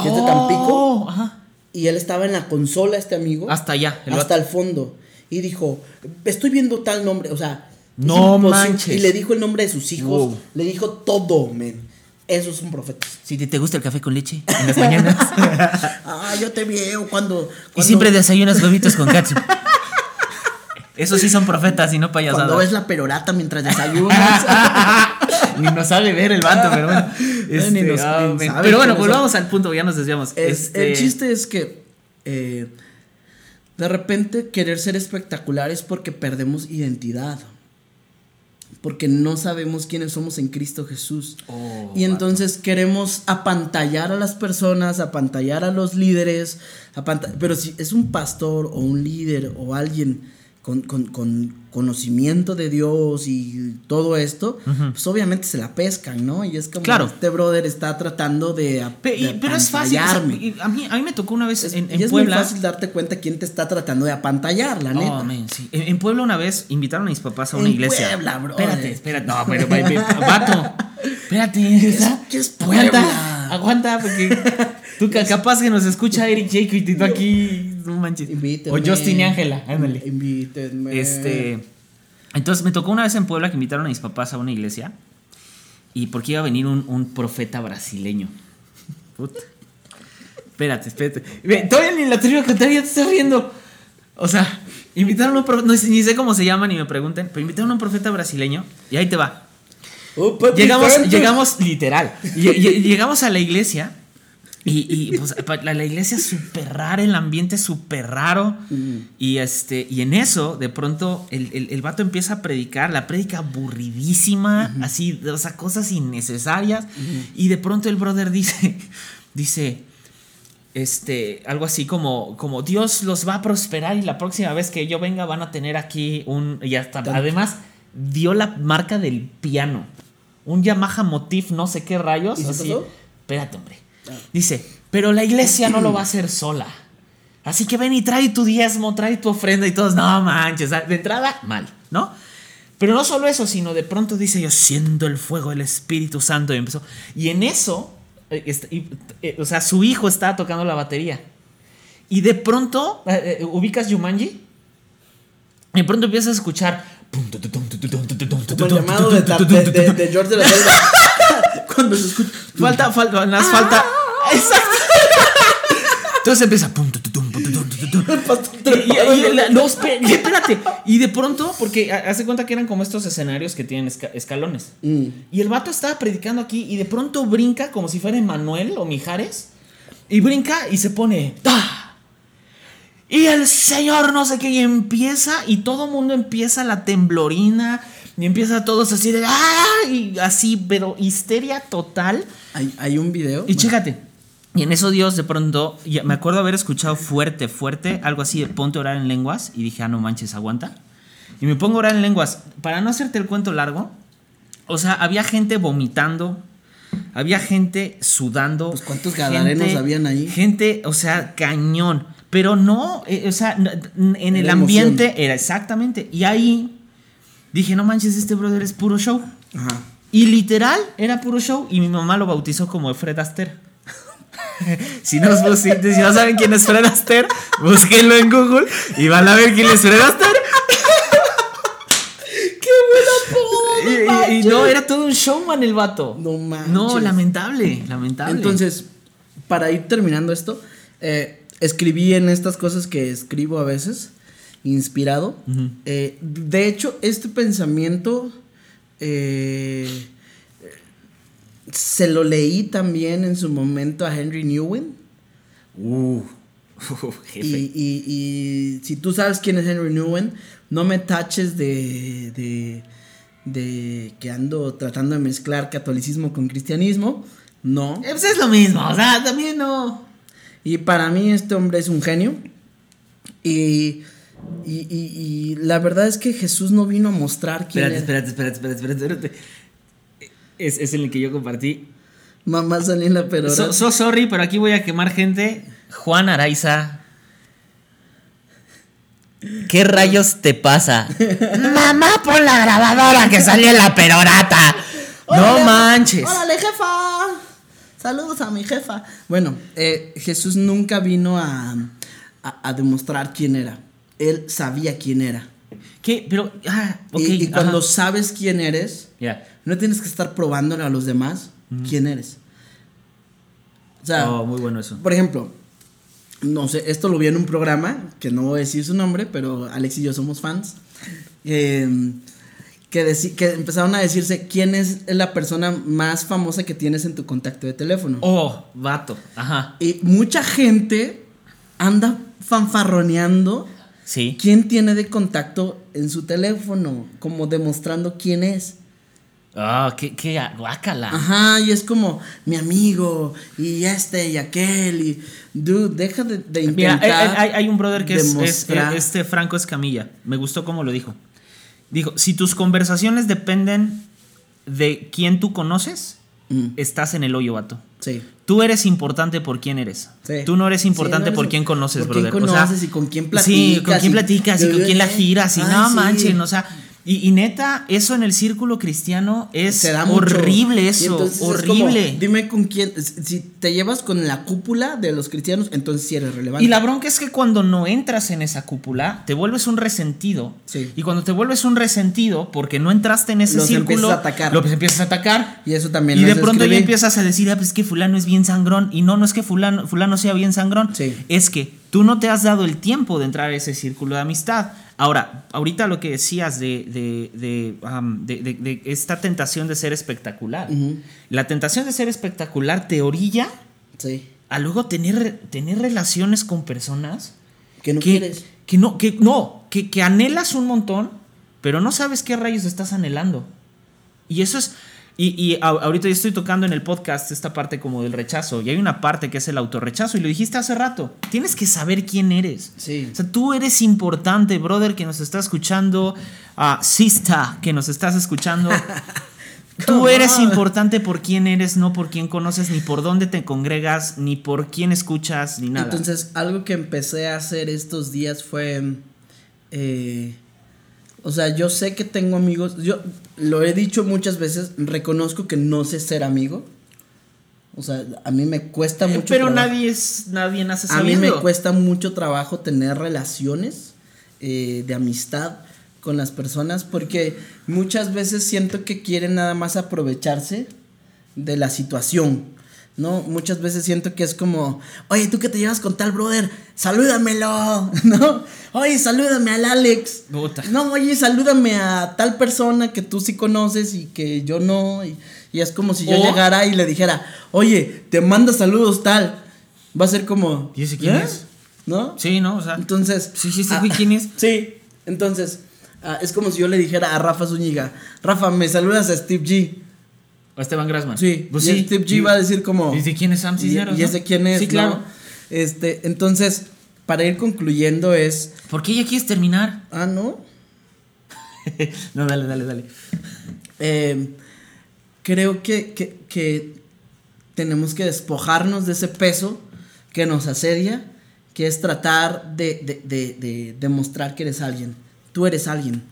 que es de Tampico. Oh, ajá. Y él estaba en la consola, este amigo. Hasta allá. el hasta el fondo. Y dijo, estoy viendo tal nombre. O sea, No manches. Y le dijo el nombre de sus hijos. Wow. Le dijo todo, men. Esos son profetas. Si te, te gusta el café con leche en las mañanas. Ah, yo te veo cuando. y cuando- siempre desayunas huevitos con katsu. Esos sí son profetas y no Cuando payasadas. ves la perorata mientras desayunas. Ni nos sabe ver el vato, pero bueno. Este, Ni nos- ah, ni pero bueno, volvamos al punto, ya nos desviamos. Es- Este, El chiste es que eh, de repente querer ser espectacular es porque perdemos identidad. Porque no sabemos quiénes somos en Cristo Jesús. Oh, y entonces queremos apantallar a las personas, apantallar a los líderes. Pero si es un pastor o un líder o alguien con, con- con conocimiento de Dios y todo esto, pues obviamente se la pescan, ¿no? Y es como Claro. este brother está tratando de, Pe- y- de pero es fácil. o sea, apantallarme. y a, mí, a mí me tocó una vez Es- en, y en es Puebla. muy fácil darte cuenta quién te está tratando de apantallar, la Oh, neta. man, sí. En, en Puebla una vez invitaron a mis papás a una En iglesia. Puebla, bro. Espérate, espérate. No, pero, vato. Espérate. ¿Qué es aguanta, Puebla? Aguanta, porque tú ca- capaz que nos escucha Eric Jacob y tú aquí, no manches. Invítenme. O Justin y Ángela, ándale. Invítenme. Este, entonces me tocó una vez en Puebla que invitaron a mis papás a una iglesia y porque iba a venir un, un profeta brasileño. Puta. Espérate, espérate. Todavía ni la contar, ya te estás riendo. O sea, invitaron a un profeta, no sé- ni sé cómo se llama ni me pregunten, pero invitaron a un profeta brasileño y ahí te va. Oh, Llegamos, llegamos, literal, lle- lle- llegamos a la iglesia y, y, pues, la, la iglesia es súper rara, el ambiente es súper raro. Y, este, y en eso, de pronto, el, el, el vato empieza a predicar, la prédica aburridísima, así, o sea, cosas innecesarias. Y de pronto el brother dice, dice, este, algo así como, como Dios los va a prosperar y la próxima vez que yo venga van a tener aquí un, y hasta, además dio la marca del piano, un Yamaha Motif, no sé qué rayos, ¿Y así, pasó? espérate hombre, dice, pero la iglesia no lo va a hacer sola, así que ven y trae tu diezmo, trae tu ofrenda y todos, no manches, de entrada, mal, ¿no? Pero no solo eso, sino de pronto dice yo, siendo el fuego del Espíritu Santo, y empezó, y en eso, eh, eh, o sea, su hijo estaba tocando la batería. Y de pronto, eh, ¿ubicas Yumanji? Y de pronto empiezas a escuchar. Como el llamado de, de, de- de George de la Selva. Cuando se escucha. Falta, falta, más falta. Exacto. Entonces empieza. Y, y- y la- no, espérate. Y de pronto, porque ha- hace cuenta que eran como estos escenarios que tienen esca- escalones. Mm. Y el vato estaba predicando aquí y de pronto brinca como si fuera Emanuel o Mijares. Y brinca y se pone. ¡Ta! Y el Señor no sé qué. Y empieza y todo el mundo empieza la temblorina. Y empieza todos así de. ¡Ah! Y así, pero histeria total. Hay, hay un video. Y chécate. Y en eso Dios de pronto, ya me acuerdo haber escuchado fuerte, fuerte, algo así de ponte a orar en lenguas. Y dije, ah, no manches, aguanta. Y me pongo a orar en lenguas. Para no hacerte el cuento largo, o sea, había gente vomitando, había gente sudando. Pues, ¿cuántos gadarenos habían ahí? Gente, o sea, cañón. Pero no, eh, o sea, en el ambiente emoción. era exactamente. Y ahí dije, no manches, este brother es puro show. Ajá. Y literal, era puro show. Y mi mamá lo bautizó como Fred Astaire. si, no, si, si no saben quién es Fred Astaire, búsquenlo en Google y van a ver quién es Fred Astaire. ¡Qué buena Y, y- y no, era todo un showman el vato. No manches. No, lamentable, lamentable. Entonces, para ir terminando esto, eh, escribí en estas cosas que escribo a veces, inspirado. Eh, de hecho, este pensamiento eh, se lo leí también en su momento a Henry Newen. Uh, Y, jefe. y- y si tú sabes quién es Henry Newen, no me taches de, de, de que ando tratando de mezclar catolicismo con cristianismo. No. Eh, pues es lo mismo, o sea, también no. Y para mí este hombre es un genio. Y, y, y- y la verdad es que Jesús no vino a mostrar quién Espérate, era. espérate, espérate, espérate, espérate, espérate. Es, es el que yo compartí. Mamá Salina, pero... So, so sorry, pero aquí voy a quemar gente. Juan Araiza. ¿Qué rayos te pasa? Mamá, pon la grabadora que salió en la perorata. No ¡Órale, manches. ¡Órale, jefa! Saludos a mi jefa. Bueno, eh, Jesús nunca vino a, a- a demostrar quién era. Él sabía quién era. ¿Qué? Pero, ah, ok. y, y cuando ajá. sabes quién eres, Ya. no tienes que estar probándole a los demás quién eres. O sea, Oh, muy bueno eso. por ejemplo, no sé, esto lo vi en un programa, que no voy a decir su nombre, pero Alex y yo somos fans. eh, que, deci- que empezaron a decirse quién es la persona más famosa que tienes en tu contacto de teléfono. Oh, vato. Ajá. Y mucha gente anda fanfarroneando Sí. quién tiene de contacto en su teléfono, como demostrando quién es. Ah, qué, qué guácala. Ajá, y es como mi amigo, y este y aquel, y dude, deja de, de Mira, intentar. hay, hay- hay un brother que es, es- este Franco Escamilla. Me gustó cómo lo dijo. Dijo, si tus conversaciones dependen de quién tú conoces, Mm, estás en el hoyo, vato. sí. Tú eres importante por quién eres. Sí. Tú no eres Sí, importante no eres- por quién conoces, por quién brother. O sea, conoces y con quién Sí, con platicas quién platicas y con quién la giras y Ay, no manchen, o sea. Y, y neta, eso en el círculo cristiano es Se da mucho. horrible eso, es horrible. como, dime con quién, si te llevas con la cúpula de los cristianos, entonces sí eres relevante. Y la bronca es que cuando no entras en esa cúpula, te vuelves un resentido. Sí. Y cuando te vuelves un resentido, porque no entraste en ese Los círculo, empiezas a atacar. lo empiezas a atacar. Y eso también Y de pronto ya empiezas a decir, ah, pues es que fulano es bien sangrón. Y no, no es que fulano, fulano sea bien sangrón. Sí. Es que tú no te has dado el tiempo de entrar a ese círculo de amistad. Ahora, ahorita lo que decías de, de, de, um, esta tentación de ser espectacular. La tentación de ser espectacular te orilla Sí. a luego tener, tener relaciones con personas Que no que, quieres. que no, que no, que, que anhelas un montón, pero no sabes qué rayos estás anhelando. Y eso es, Y, y ahorita yo estoy tocando en el podcast esta parte como del rechazo. Y hay una parte que es el autorrechazo. Y lo dijiste hace rato. Tienes que saber quién eres. Sí. O sea, tú eres importante, brother, que nos está escuchando. a Sista, que nos estás escuchando. Tú eres importante por quién eres, no por quién conoces, ni por dónde te congregas, ni por quién escuchas, ni nada. Entonces, algo que empecé a hacer estos días fue. eh, o sea, yo sé que tengo amigos. Yo lo he dicho muchas veces. Reconozco que no sé ser amigo. O sea, a mí me cuesta Eh, mucho. pero trabajo. nadie es nadie nace A mí sabiendo. me cuesta mucho trabajo tener relaciones eh, de amistad con las personas porque muchas veces siento que quieren nada más aprovecharse de la situación. ¿No? Muchas veces siento que es como, oye, tú que te llevas con tal brother, salúdamelo, ¿no? Oye, salúdame al Alex. Puta. No, oye, salúdame a tal persona que tú sí conoces y que yo no. Y, y es como si yo llegara y le dijera, oye, te manda saludos tal. Va a ser como. ¿Y ese quién ¿eh? es? ¿No? Sí, ¿no? O sea, Entonces. Sí, sí, sí, ah, ¿quién es? Sí. Entonces, ah, es como si yo le dijera a Rafa Zúñiga, Rafa, me saludas a Steve G. o Esteban Grasman. Sí, pues y sí. Steve G va a decir como. ¿Y de quién es Sam ¿Y, Cisneros? y no? ese quién es? Sí, claro. ¿no? Este, entonces, para ir concluyendo es. ¿Por qué ya quieres terminar? Ah, ¿no? no, dale, dale, dale. Eh, creo que, que- que tenemos que despojarnos de ese peso que nos asedia, que es tratar de, de- de- de demostrar que eres alguien. Tú eres alguien.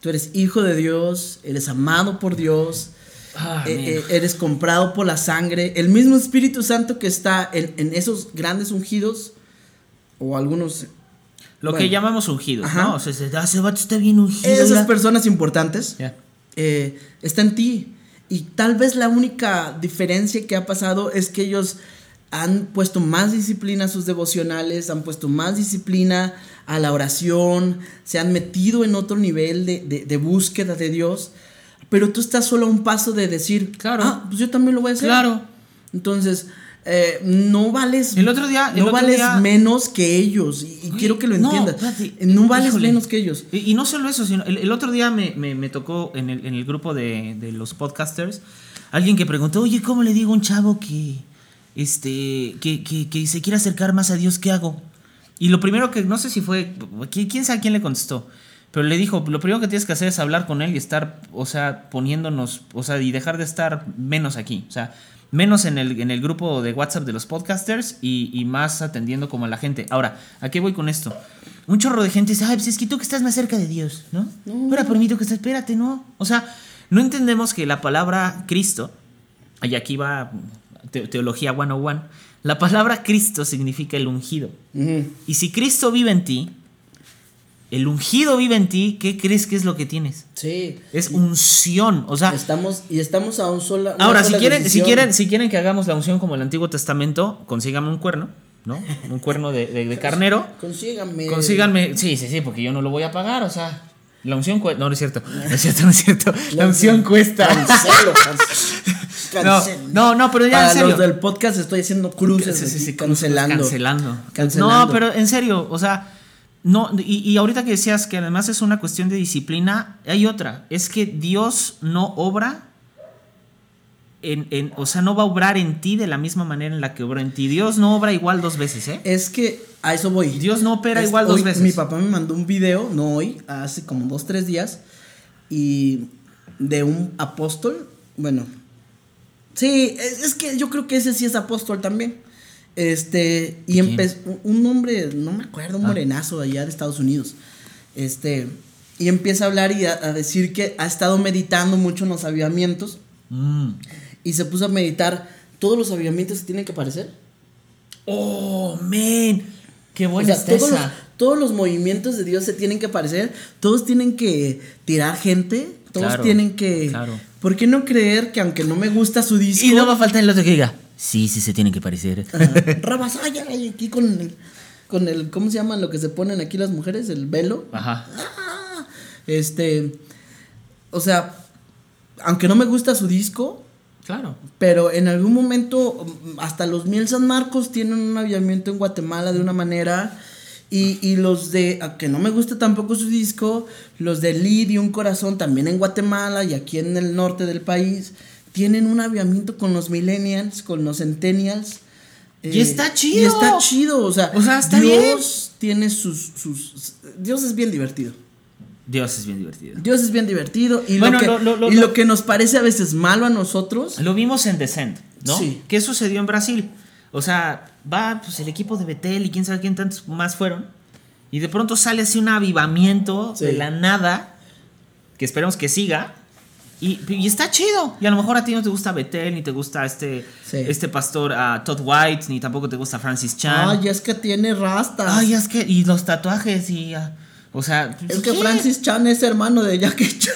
Tú eres hijo de Dios, eres amado por Dios, Ah, eh, eh, eres comprado por la sangre. El mismo Espíritu Santo que está en, en esos grandes ungidos, o algunos... Lo bueno. que llamamos ungidos, Ajá. ¿no? O sea, se- ah, ese vato está bien ungido. Esas personas importantes. Ya. eh, está en ti. Y tal vez la única diferencia que ha pasado es que ellos han puesto más disciplina a sus devocionales, han puesto más disciplina a la oración, se han metido en otro nivel de, de- de búsqueda de Dios. Pero tú estás solo a un paso de decir, Claro. ah, pues yo también lo voy a hacer. Claro. Entonces, eh, no vales. El otro día- el no otro vales día- menos que ellos. Y, quiero que lo no, entiendas. espérate, no vales híjole. menos que ellos. Y, y no solo eso, sino el, el otro día me, me- me tocó en el, en el grupo de, de los podcasters alguien que preguntó, oye, ¿cómo le digo a un chavo que, este, que, que- que se quiere acercar más a Dios? ¿Qué hago? Y lo primero que, no sé si fue, qui- quién sabe quién le contestó, pero le dijo, lo primero que tienes que hacer es hablar con él y estar, o sea, poniéndonos, o sea, y dejar de estar menos aquí, o sea, menos en el, en el grupo de WhatsApp de los podcasters y, y más atendiendo como a la gente. Ahora, ¿a qué voy con esto? Un chorro de gente dice, ay, pues es que tú que estás más cerca de Dios, ¿no? Ahora por mí tú que estás, espérate, ¿no? O sea, no entendemos que la palabra Cristo, y aquí va te- Teología 101, la palabra Cristo significa el ungido. Y si Cristo vive en ti, el ungido vive en ti, ¿qué crees que es lo que tienes? Sí. Es unción, o sea, Estamos, y estamos a un solo. ahora si quieren, si quieren, si quieren que hagamos la unción como el Antiguo Testamento, consíganme un cuerno, ¿no? Un cuerno de, de- de carnero. Consíganme. Consíganme, sí, sí, sí, porque yo no lo voy a pagar, o sea, la unción cuesta, no, no es cierto, no es cierto, no es cierto, la unción cuesta. Cancelo, cancelo. No, no, no, pero ya Para en serio. los del podcast estoy haciendo cruces. Sí, sí, aquí, sí, cancelando. Cancelando. Cancelando. No, pero en serio, o sea, no, y, y ahorita que decías que además es una cuestión de disciplina, hay otra, es que Dios no obra en, en- o sea, no va a obrar en ti de la misma manera en la que obra en ti. Dios no obra igual dos veces, ¿eh? Es que a eso voy. Dios no opera Es- igual dos veces. Mi papá me mandó un video, no hoy, hace como dos, tres días, y de un apóstol, bueno, sí, es, es que yo creo que ese sí es apóstol también. Este, y empezó, un hombre, no me acuerdo, un Ah. morenazo allá de Estados Unidos. Este, y empieza a hablar y a, a decir que ha estado meditando mucho en los avivamientos Mm. y se puso a meditar. Todos los avivamientos se tienen que parecer. Oh, man. Qué O buena sea, está todos los, todos los movimientos de Dios se tienen que parecer. Todos tienen que tirar gente. Todos Claro, tienen que. claro. ¿Por qué no creer que aunque no me gusta su disco. Y no va a faltar el otro que diga, sí, sí se tienen que parecer. Rabasaya, y aquí con el, con el. ¿Cómo se llama lo que se ponen aquí las mujeres? El velo. Ajá. Este. O sea, aunque no me gusta su disco. Claro. Pero en algún momento, mm, hasta los Miel San Marcos tienen un avivamiento en Guatemala de una manera. Y, y los de, a que no me gusta tampoco su disco, los de Lead y Un Corazón, también en Guatemala y aquí en el norte del país, tienen un aviamiento con los millennials, con los centennials. Y está chido. Y está chido, o sea, O sea, está Dios tiene sus, sus... Dios es bien divertido. Dios es bien divertido. Dios es bien divertido y, Bueno, lo, que, lo- lo- lo- y lo- lo que nos parece a veces malo a nosotros... Lo vimos en Descent, ¿no? Sí. ¿Qué sucedió en Brasil? O sea, va pues, el equipo de Betel y quién sabe quién tantos más fueron. Y de pronto sale así un avivamiento Sí. de la nada, que esperemos que siga. Y, y está chido. Y a lo mejor a ti no te gusta Betel, ni te gusta este, Sí. este pastor ah, Todd White, ni tampoco te gusta Francis Chan. Ay, es que tiene rastas. Ay, es que. Y los tatuajes y. ah, o sea. es que ¿qué? Francis Chan es hermano de Jackie Chan.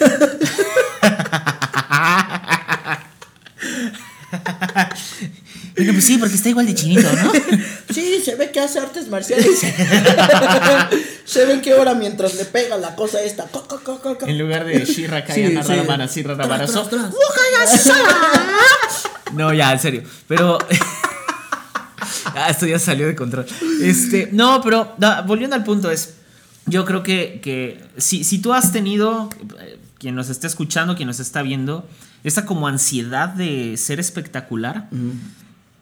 Bueno, pues sí, porque está igual de chinito, ¿no? Sí, se ve que hace artes marciales. se ve que ahora mientras le pega la cosa esta. co, co, co. En lugar de Shira Sí, Kayana sí. Rabarazo. tras, tras. No, ya, en serio. Pero. Ah, esto ya salió de control. Este, no, pero da, volviendo al punto, es. Yo creo que, que si, si tú has tenido, eh, quien nos está escuchando, quien nos está viendo, esa como ansiedad de ser espectacular,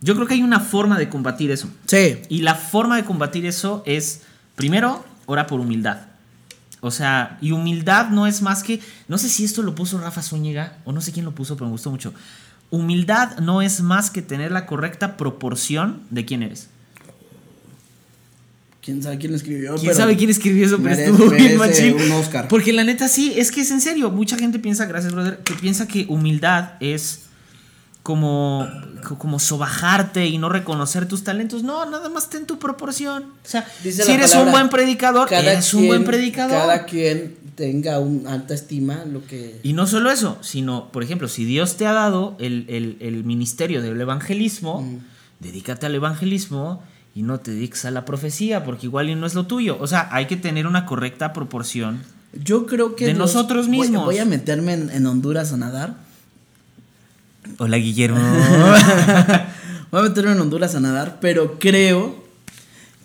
yo creo que hay una forma de combatir eso. Sí. Y la forma de combatir eso es, primero, ora por humildad. O sea, y humildad no es más que, no sé si esto lo puso Rafa Zúñiga, o no sé quién lo puso, pero me gustó mucho. Humildad no es más que tener la correcta proporción de quién eres. ¿Quién sabe quién escribió? ¿Quién pero sabe quién escribió eso? Pero estuvo bien machín. un Oscar. Porque la neta sí, es que es en serio. Mucha gente piensa, gracias brother, que piensa que humildad es como, como sobajarte y no reconocer tus talentos. No, nada más ten tu proporción. O sea, Dice si eres palabra, un buen predicador, eres un buen predicador. Cada quien tenga una alta estima, lo que. Y no solo eso, sino, por ejemplo, si Dios te ha dado el, el- el ministerio del evangelismo, Mm. dedícate al evangelismo y no te dediques a la profecía, porque igual y no es lo tuyo. O sea, hay que tener una correcta proporción. Yo creo que. De nosotros voy- mismos. Voy, a meterme en, en Honduras a nadar. Hola, Guillermo. Voy a meterme en Honduras a nadar, pero creo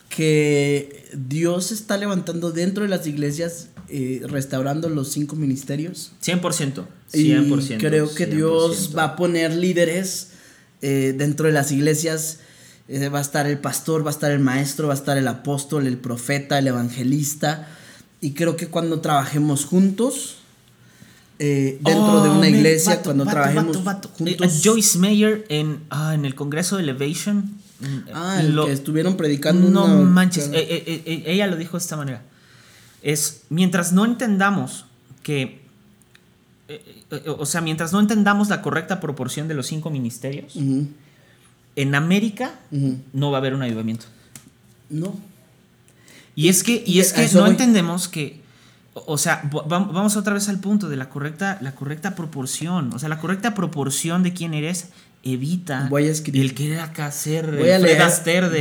que Dios está levantando dentro de las iglesias, eh, restaurando los cinco ministerios. 100%. Y 100%. creo que Dios 100%. va a poner líderes eh, dentro de las iglesias. Eh, va a estar el pastor, va a estar el maestro, va a estar el apóstol, el profeta, el evangelista. Y creo que cuando trabajemos juntos, eh, dentro Oh, de una men, iglesia, vato, cuando vato, trabajemos vato, vato. juntos. Eh, Joyce Mayer en, ah, en el Congreso de Elevation. Ah, el lo- que estuvieron predicando. No una- manches, eh, eh, eh, eh, ella lo dijo de esta manera. Es mientras no entendamos que, eh, eh, o sea, mientras no entendamos la correcta proporción de los cinco ministerios, en América no va a haber un avivamiento. No. Y es que, y es que no voy. entendemos que, o sea, va- va- vamos otra vez al punto de la correcta, la correcta proporción. O sea, la correcta proporción de quién eres evita Voy a escribir. el querer acá ser Voy a, leer,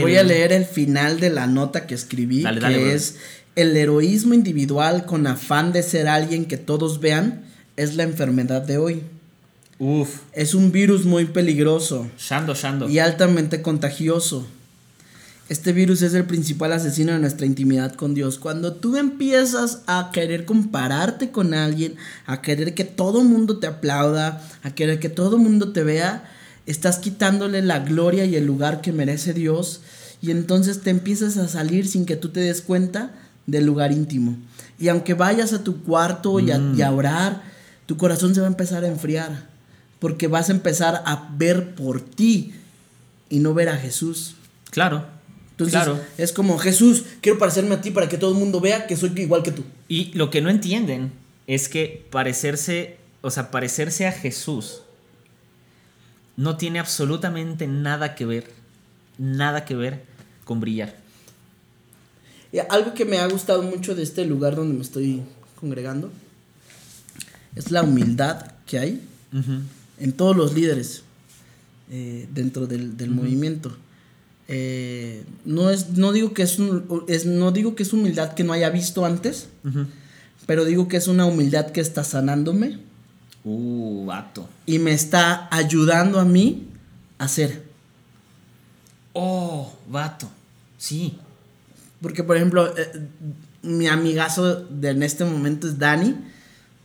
voy a leer el final de la nota que escribí, Dale, que dale, es el heroísmo individual con afán de ser alguien que todos vean es la enfermedad de hoy. Uf, Es un virus muy peligroso Shando, Shando. y altamente contagioso. Este virus es el principal asesino de nuestra intimidad con Dios. Cuando tú empiezas a querer compararte con alguien, a querer que todo mundo te aplauda, a querer que todo mundo te vea, estás quitándole la gloria y el lugar que merece Dios y entonces te empiezas a salir sin que tú te des cuenta del lugar íntimo. Y aunque vayas a tu cuarto y, a, y a orar, tu corazón se va a empezar a enfriar porque vas a empezar a ver por ti y no ver a Jesús. Claro. Entonces claro. es como Jesús, quiero parecerme a ti para que todo el mundo vea que soy igual que tú. Y lo que no entienden es que parecerse, o sea, parecerse a Jesús no tiene absolutamente nada que ver, nada que ver con brillar. Y algo que me ha gustado mucho de este lugar donde me estoy congregando es la humildad que hay en todos los líderes eh, dentro del, del movimiento. Eh, no, es, no, digo que es, un- es- no digo que es humildad que no haya visto antes, pero digo que es una humildad que está sanándome Uh, vato. y me está ayudando a mí a ser. Oh, vato. Sí. Porque, por ejemplo, eh, mi amigazo de en este momento es Dani.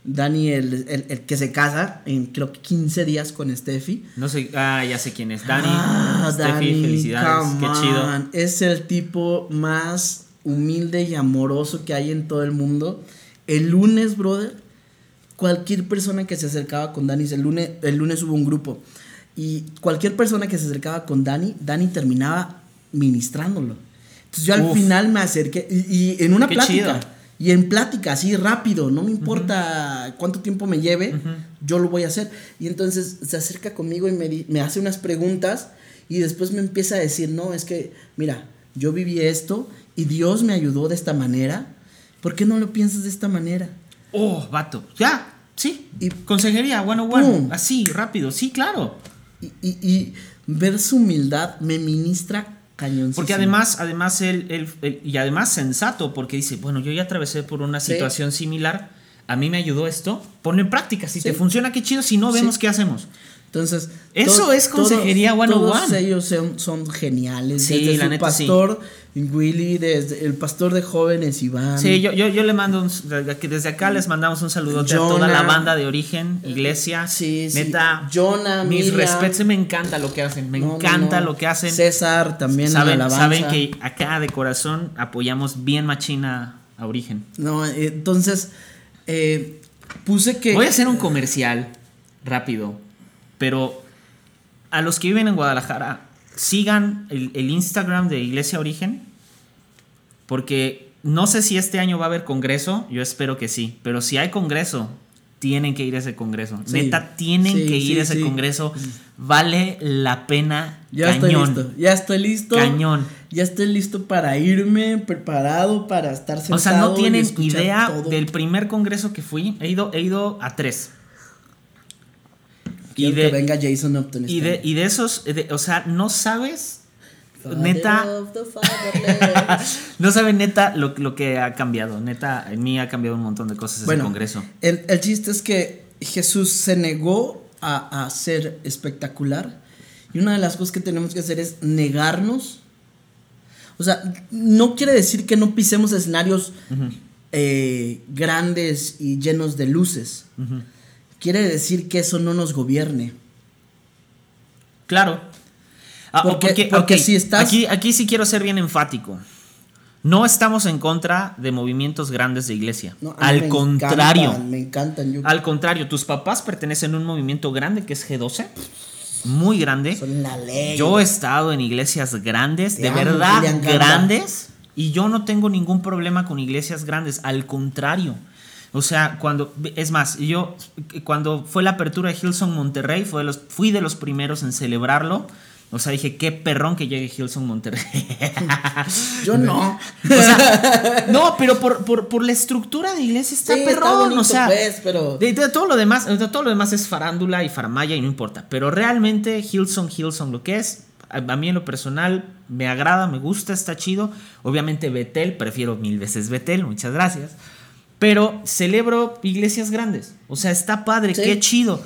Dani, el, el- el que se casa en creo que 15 días con Steffi. No sé, ah, ya sé quién es. Dani, Ah, Steffi, Dani, felicidades, qué chido. Es el tipo más humilde y amoroso que hay en todo el mundo. El lunes, brother, cualquier persona que se acercaba con Dani, el lunes, el lunes hubo un grupo, y cualquier persona que se acercaba con Dani, Dani terminaba ministrándolo. Entonces yo al Uf. final me acerqué, y, y en una plática, chido. Y en plática, así rápido, no me importa cuánto tiempo me lleve, yo lo voy a hacer. Y entonces se acerca conmigo y me, me hace unas preguntas y después me empieza a decir, no, es que, mira, yo viví esto y Dios me ayudó de esta manera. ¿Por qué no lo piensas de esta manera? Oh, vato. Ya, sí. Y- Consejería, bueno, bueno. ¡Pum! Así, rápido. Sí, claro. Y, y- y ver su humildad me ministra Porque además, además él, él- él- y además sensato, porque dice, bueno, yo ya atravesé por una Sí. situación similar, a mí me ayudó esto, ponlo en práctica, si Sí. te funciona, qué chido, si no, Sí. vemos qué hacemos. Entonces, Eso es consejería todos, 101. todos ellos son, son geniales. Sí, desde la su neta, sí. pastor Willy, desde el pastor de jóvenes Iván. Sí, yo, yo, yo le mando, un, desde acá les mandamos un saludote a toda Jonah. la banda de origen, iglesia. Sí, sí. Neta, Jonah, mis respetos, me encanta lo que hacen, me No, encanta no. lo que hacen. César también en saben, alabanza. saben que acá de corazón apoyamos bien machina a origen. No, entonces eh, puse que Voy a hacer un comercial rápido, pero a los que viven en Guadalajara, sigan el, el Instagram de Iglesia Origen, porque no sé si este año va a haber congreso, yo espero que sí, pero si hay congreso, tienen que ir a ese congreso. Sí. Neta, tienen Sí, que ir sí, a ese congreso, vale la pena. ya cañón. estoy listo, ya estoy listo. Cañón. Ya estoy listo para irme, preparado para estar sentado. O sea, no tienen idea todo. del primer congreso que fui. He ido, he ido a tres. Y de, que venga Jason Upton. y este de, año. y de esos, de- o sea, no sabes, Father neta, no saben neta lo, lo que ha cambiado. Neta, en mí ha cambiado un montón de cosas ese bueno, congreso. El, el chiste es que Jesús se negó a, a ser espectacular. Y una de las cosas que tenemos que hacer es negarnos. O sea, no quiere decir que no pisemos escenarios eh, grandes y llenos de luces. Ujú. Quiere decir que eso no nos gobierne. Claro. Ah, Porque- porque si estás- Aquí, aquí sí quiero ser bien enfático. No estamos en contra de movimientos grandes de iglesia. No, Al me contrario. encantan, me encantan. Yo- Al contrario, tus papás pertenecen a un movimiento grande que es G12. Muy grande. son la ley. Yo he estado en iglesias grandes, Te de amo, verdad grandes, y yo no tengo ningún problema con iglesias grandes, al contrario. O sea, cuando, es más, yo, cuando fue la apertura de Hillsong Monterrey, fue de los, fui de los primeros en celebrarlo. O sea, dije, qué perrón que llegue Hillsong Monterrey. Yo no. O sea, no, pero por, por, por la estructura de iglesia está Sí, está perrón. bonito, o sea, pues, pero- de, de todo lo demás, de todo lo demás es farándula y faramaya y no importa. Pero realmente Hillsong, Hillsong, lo que es, a, a mí en lo personal me agrada, me gusta, está chido. Obviamente Betel, prefiero mil veces Betel, muchas gracias. Pero celebro iglesias grandes. O sea, está padre, Sí. qué chido.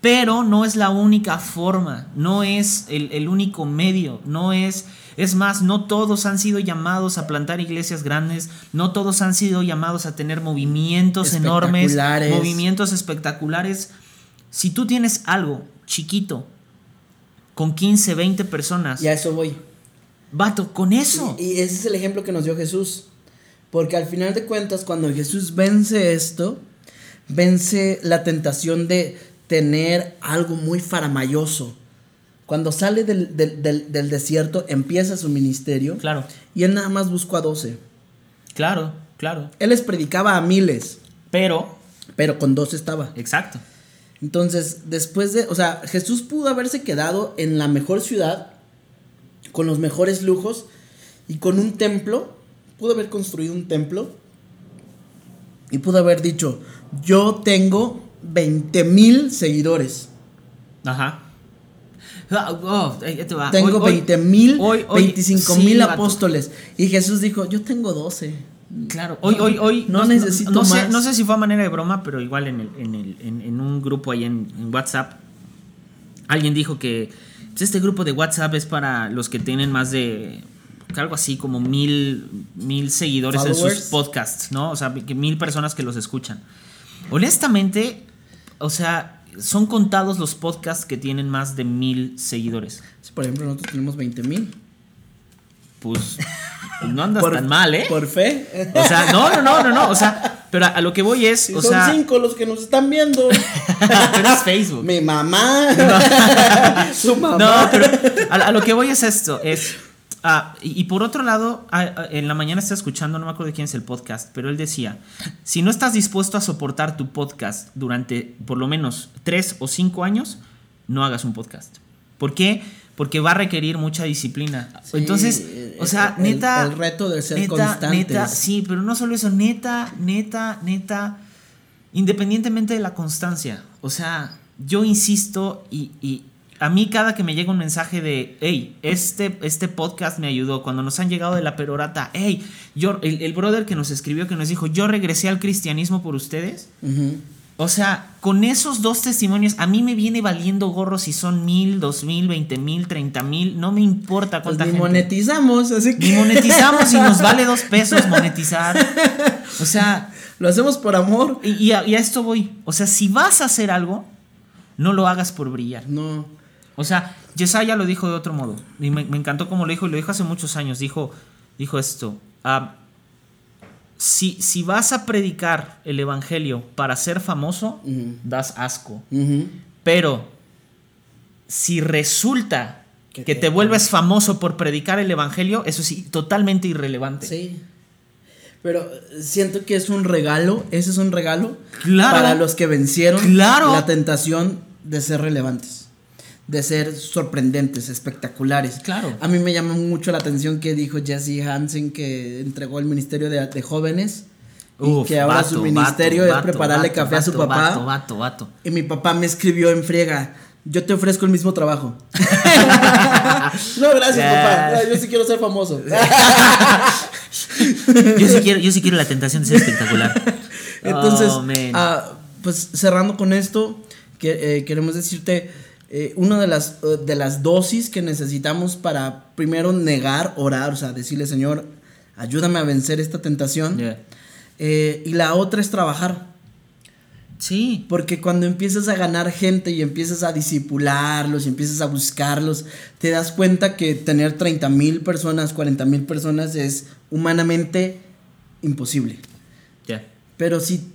Pero no es la única forma, no es el, el único medio, no es... Es más, no todos han sido llamados a plantar iglesias grandes, no todos han sido llamados a tener movimientos enormes, movimientos espectaculares. Si tú tienes algo chiquito, con 15, 20 personas, Y a eso voy. vato, con eso. Y, y ese es el ejemplo que nos dio Jesús. Porque al final de cuentas, cuando Jesús vence esto, vence la tentación de tener algo muy faramayoso. Cuando sale del, del- del- del desierto, empieza su ministerio. Claro, Y él nada más buscó a 12. claro, claro. Él les predicaba a miles, Pero, pero con 12 estaba. exacto. Entonces, después de, o sea, Jesús pudo haberse quedado en la mejor ciudad, con los mejores lujos y con un templo, pudo haber construido un templo y pudo haber dicho, yo tengo 20 mil seguidores, Ajá. Ah, oh, te va. tengo Hoy- hoy- 20 mil, hoy- hoy- 25 sí, mil apóstoles. Y Jesús dijo, yo tengo 12. Claro, hoy, hoy, hoy. No necesito no sé, más. no sé si fue a manera de broma, pero igual en, el, en, el- en- en un grupo ahí en, en WhatsApp, alguien dijo que pues, este grupo de WhatsApp es para los que tienen más de algo así como mil, mil seguidores en sus podcasts, ¿no? O sea, mil personas que los escuchan. Honestamente, o sea, son contados los podcasts que tienen más de mil seguidores. Si, por ejemplo, nosotros tenemos 20 mil. Pues, pues no andas tan mal, ¿eh? Por fe. O sea, no, no, no, no, no. O sea, pero a, a lo que voy es, Si o son sea, cinco los que nos están viendo. pero es Facebook. Mi mamá. Su mamá. No, pero a, a lo que voy es esto, es... ah, y, por otro lado, ah, ah, en la mañana estaba escuchando, no me acuerdo de quién es el podcast, pero él decía, si no estás dispuesto a soportar tu podcast durante por lo menos tres o cinco años, no hagas un podcast. ¿Por qué? Porque va a requerir mucha disciplina. Sí, Entonces, o sea, el- neta... el reto de ser neta, constantes. Neta, sí, pero no solo eso, neta, neta, neta, independientemente de la constancia. O sea, yo insisto y, y a mí cada que me llega un mensaje de, hey, este, este podcast me ayudó, cuando nos han llegado de la perorata, hey, yo, el, el brother que nos escribió, que nos dijo, yo regresé al cristianismo por ustedes. O sea, con esos dos testimonios, a mí me viene valiendo gorro si son mil, dos mil, veinte mil, treinta mil, no me importa Pues cuánta ni gente. monetizamos, así que. Ni monetizamos y nos vale dos pesos monetizar. O sea, Lo hacemos por amor. y, y a, y a esto voy. O sea, si vas a hacer algo, no lo hagas por brillar. No. O sea, Yesaya lo dijo de otro modo. Y me, me encantó como lo dijo, y lo dijo hace muchos años. Dijo, dijo esto. ah, si, si vas a predicar el evangelio para ser famoso, das asco. Pero si resulta Que que te- te vuelves famoso por predicar el evangelio, eso sí, totalmente irrelevante. Sí. Pero siento que es un regalo, ese es un regalo Claro. para los que vencieron Claro. la tentación de ser relevantes, de ser sorprendentes, espectaculares. Claro. A mí me llama mucho la atención que dijo Jesse Hansen que entregó el ministerio de, de jóvenes y Uf, que ahora vato, su ministerio vato, es vato, prepararle café a su papá. Vato, vato, vato. Y mi papá me escribió en friega. Yo te ofrezco el mismo trabajo. no, gracias, Ya. papá. Yo sí quiero ser famoso. Yo sí quiero, yo sí quiero la tentación de ser espectacular. Entonces, Oh, ah, pues cerrando con esto, que, eh, queremos decirte eh, una de las, eh, de las dosis que necesitamos para primero negar, orar, o sea, decirle, Señor, ayúdame a vencer esta tentación. Yeah. Eh, y la otra es trabajar. Sí. Porque cuando empiezas a ganar gente y empiezas a disipularlos y empiezas a buscarlos, te das cuenta que tener 30 mil personas, 40 mil personas es humanamente imposible. Ya. Pero si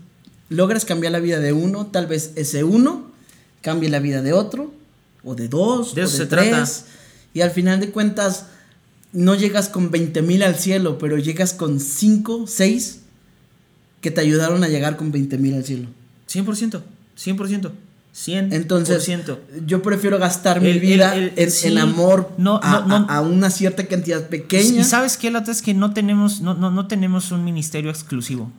logras cambiar la vida de uno, tal vez ese uno cambie la vida de otro, o de dos, De o eso de se tres. trata. Y al final de cuentas, no llegas con 20 mil al cielo, pero llegas con 5, 6 que te ayudaron a llegar con 20 mil al cielo. 100%. 100%. 100%. Entonces, yo prefiero gastar mi vida el- el- en, sí. en amor No, a, no, no. a- a una cierta cantidad pequeña. Y sabes qué, la otra es que no tenemos, no, no, no tenemos un ministerio exclusivo.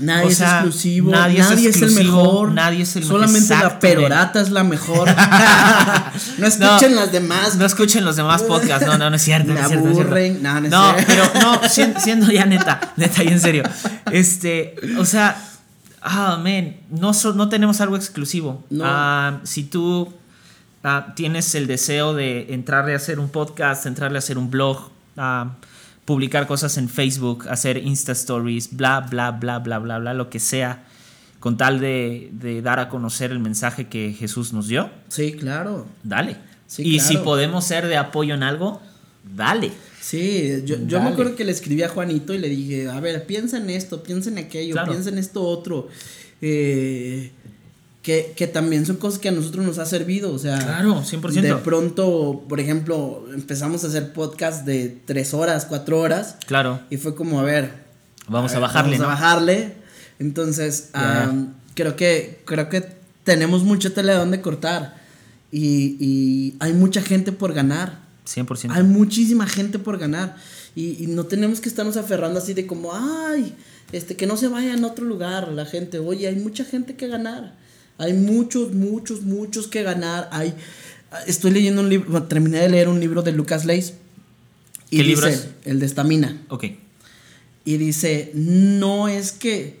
Nadie o sea, es exclusivo, nadie nadie, es es, el mejor, nadie es el mejor. Solamente la perorata es la mejor. no escuchen las demás. No escuchen los demás podcasts. No, no, no es cierto. Me no es cierto, no es cierto. aburren. No, no es No, cierto. pero no, sien- siendo ya neta, neta y en serio. Este, o sea, ah, man, no, so- no tenemos algo exclusivo. Ah, si tú ah, tienes el deseo de entrarle a hacer un podcast, entrarle a hacer un blog, ah, publicar cosas en Facebook, hacer Insta Stories, bla, bla, bla, bla, bla, bla, lo que sea, con tal de, de dar a conocer el mensaje que Jesús nos dio, Sí, claro. dale. Sí, y claro. si podemos ser de apoyo en algo, dale. Sí, yo, yo me acuerdo que le escribí a Juanito y le dije, a ver, piensa en esto, piensa en aquello, Claro. piensa en esto otro. Eh, que, que también son cosas que a nosotros nos ha servido, o sea. Claro, 100%. De pronto, por ejemplo, empezamos a hacer podcast de tres horas, cuatro horas, Claro. y fue como, a ver, Vamos a, ver, bajarle, vamos ¿no? a bajarle. Entonces, am, creo que creo que tenemos mucha tela de donde cortar. Y, y hay mucha gente por ganar. 100%. Hay muchísima gente por ganar. Y, y no tenemos que estarnos aferrando así de como, ay, este, que no se vaya en otro lugar la gente. Oye, hay mucha gente que ganar. Hay muchos, muchos, muchos que ganar. Hay, estoy leyendo un libro, terminé de leer un libro de Lucas Leis. Y ¿Qué dice, libro es? el de Estamina. Ok. Y dice, no es que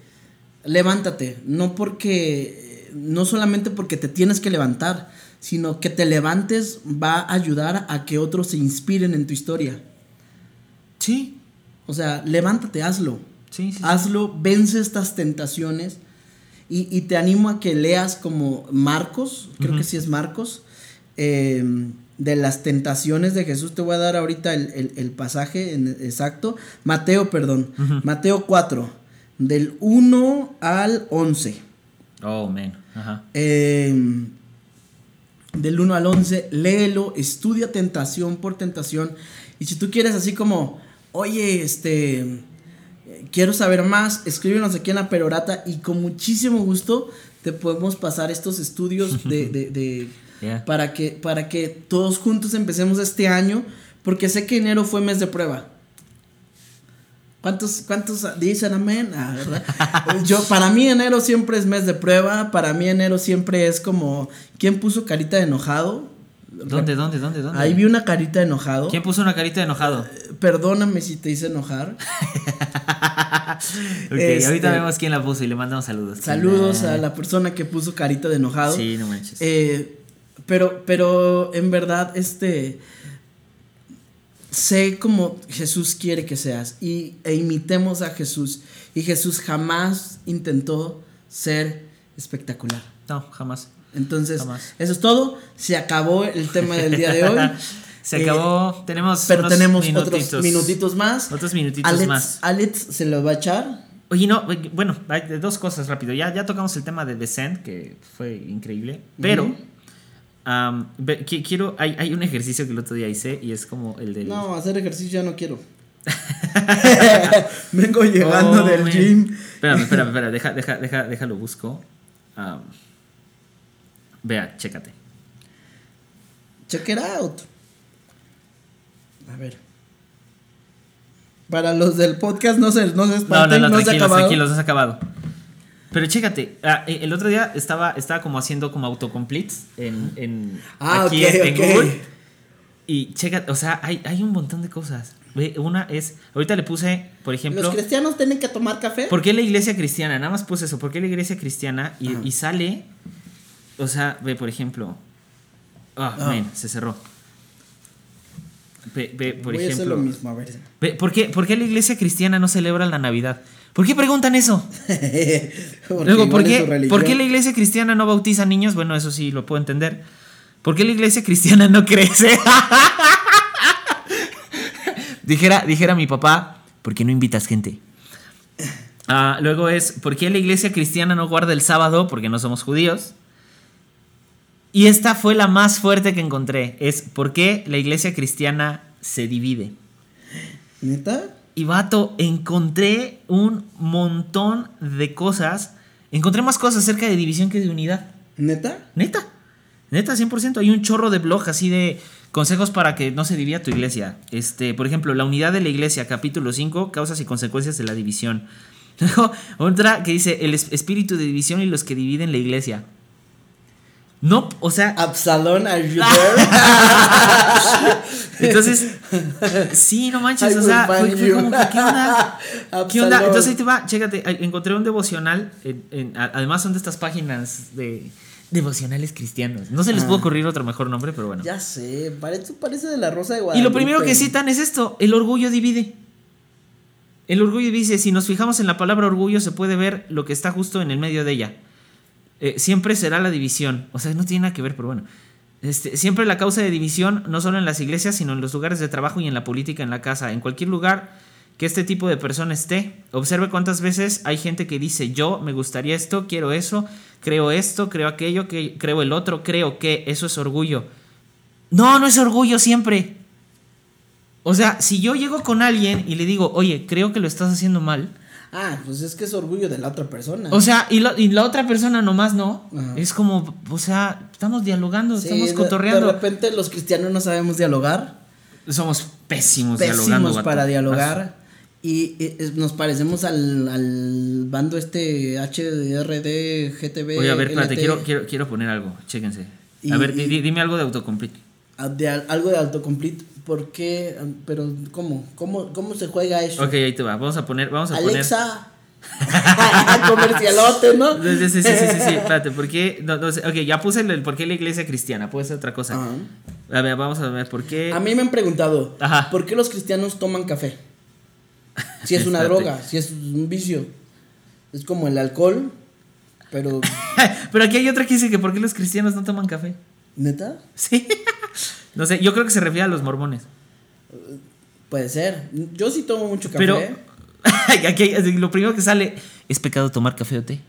levántate, no porque, no solamente porque te tienes que levantar, sino que te levantes va a ayudar a que otros se inspiren en tu historia. Sí, O sea, levántate, hazlo. sí, sí. sí. Hazlo, vence estas tentaciones. Y, y te animo a que leas como Marcos, creo que sí es Marcos, eh, de las tentaciones de Jesús. Te voy a dar ahorita el, el- el pasaje en- exacto. Mateo, perdón. Ujú. Mateo 4, del 1 al 11. Oh, man. Ajá. Eh, del 1 al 11, léelo, estudia tentación por tentación. Y si tú quieres así como, oye, este, quiero saber más, escríbenos aquí en la perorata y con muchísimo gusto te podemos pasar estos estudios de, de- de- Yeah. para, que, para que todos juntos empecemos este año, porque sé que enero fue mes de prueba. ¿Cuántos, cuántos dicen amén? Ah, ¿verdad? Yo, para mí enero siempre es mes de prueba, para mí enero siempre es como, ¿quién puso carita de enojado? ¿Dónde, dónde, dónde, dónde? Ahí vi una carita de enojado. ¿Quién puso una carita de enojado? Perdóname si te hice enojar. Ok, Este- ahorita vemos quién la puso y le mandamos saludos. Saludos a la persona que puso carita de enojado. Sí, no manches. Eh, pero, pero en verdad, este. Sé como Jesús quiere que seas y, e imitemos a Jesús. Y Jesús jamás intentó ser espectacular. No, jamás. Entonces, eso es todo. Se acabó el tema del día de hoy. Se Eh, acabó. Tenemos. Pero unos tenemos minutitos. otros minutitos más. Otros minutitos Alex, más. Alex se lo va a echar. Oye, no, bueno, hay dos cosas rápido. Ya, ya tocamos el tema de Descent, que fue increíble. Pero, Ujú. am, ve- qui- quiero. Hay, hay un ejercicio que el otro día hice y es como el del. No, hacer ejercicio ya no quiero. Vengo llegando Oh, del man. gym. Espérame, espérame, espérame. Deja, deja, deja, déjalo busco. Am, vea, chécate. Check it out. A ver. Para los del podcast no se, no se No, no, espanten, no, no, se ha acabado. tranquilos, no se ha acabado. Pero chécate, ah, eh, el otro día estaba, estaba como haciendo como autocompletes en, en Ah, aquí ok, en, en ok. Google. Y chécate, o sea, hay, hay un montón de cosas. Una es, ahorita le puse, por ejemplo, ¿Los cristianos tienen que tomar café? ¿por qué la iglesia cristiana? Nada más puse eso, ¿por qué la iglesia cristiana? Y sale, o sea, ve, por ejemplo, ah, man, se cerró. Ve, ve, por Voy a hacer ejemplo, lo mismo, a ver. ve, ¿por, qué, ¿por qué la iglesia cristiana no celebra la Navidad? ¿Por qué preguntan eso? Luego, ¿por qué, por qué la iglesia cristiana no bautiza niños? Bueno, eso sí lo puedo entender. ¿Por qué la iglesia cristiana no crece? dijera, dijera mi papá, ¿por qué no invitas gente? Ah, luego es, ¿por qué la iglesia cristiana no guarda el sábado? Porque no somos judíos. Y esta fue la más fuerte que encontré. Es, ¿por qué la iglesia cristiana se divide? ¿Neta? Y vato, encontré un montón de cosas. Encontré más cosas acerca de división que de unidad. ¿Neta? Neta. Neta, 100%. Hay un chorro de blog así de consejos para que no se divida tu iglesia. Este, por ejemplo, la unidad de la iglesia, capítulo 5, causas y consecuencias de la división. Luego, otra que dice el es- espíritu de división y los que dividen la iglesia. No, o sea, Absalón, are you entonces, sí, no manches, I o sea, fue, fue como que, ¿qué onda? ¿Qué onda? Entonces ahí te va, chécate, encontré un devocional, en- en- a- además son de estas páginas de devocionales cristianos. No se les Ah. puede ocurrir otro mejor nombre, pero bueno. Ya sé, parece, parece de la Rosa de Y Guadalupe. lo primero que citan es esto, el orgullo divide. El orgullo dice, si nos fijamos en la palabra orgullo se puede ver lo que está justo en el medio de ella. Eh, siempre será la división. O sea, no tiene nada que ver, pero bueno. Este, siempre la causa de división, no solo en las iglesias, sino en los lugares de trabajo y en la política, en la casa, en cualquier lugar que este tipo de persona esté. Observe cuántas veces hay gente que dice, yo me gustaría esto, quiero eso, creo esto, creo aquello, que, creo el otro, creo que eso es orgullo. No, no es orgullo siempre. O sea, si yo llego con alguien y le digo, oye, creo que lo estás haciendo mal. Ah, pues es que es orgullo de la otra persona. O sea, y, lo- y la otra persona nomás no. Ajá. Es como, o sea, estamos dialogando, Sí, estamos de- cotorreando. De repente los cristianos no sabemos dialogar. Somos pésimos, dialogando. Pésimos para dialogar. Y, y- es- nos parecemos al, al bando este HRD, GTB. Oye, a ver, espérate, quiero, quiero, quiero poner algo. Chéquense. Y- a ver, di- dime algo de autocomplete. De al- algo de autocomplete. ¿Por qué? Pero, ¿cómo? ¿Cómo, cómo se juega eso? Ok, ahí te va. Vamos a poner, vamos a poner. Alexa. Comercialote, ¿no? Sí, sí, sí, sí, sí, sí, espérate, ¿por qué? No, no sé, ok, ya puse el, por qué la iglesia cristiana, puede ser otra cosa. A ver, vamos a ver, ¿por qué? A mí me han preguntado, Ajá. ¿por qué los cristianos toman café? Si es una droga, si es un vicio. Es como el alcohol, pero Pero aquí hay otra que dice que ¿por qué los cristianos no toman café? neta, Sí. No sé, yo creo que se refiere a los mormones. puede ser. Yo sí tomo mucho café. Pero aquí lo primero que sale es pecado tomar café o té.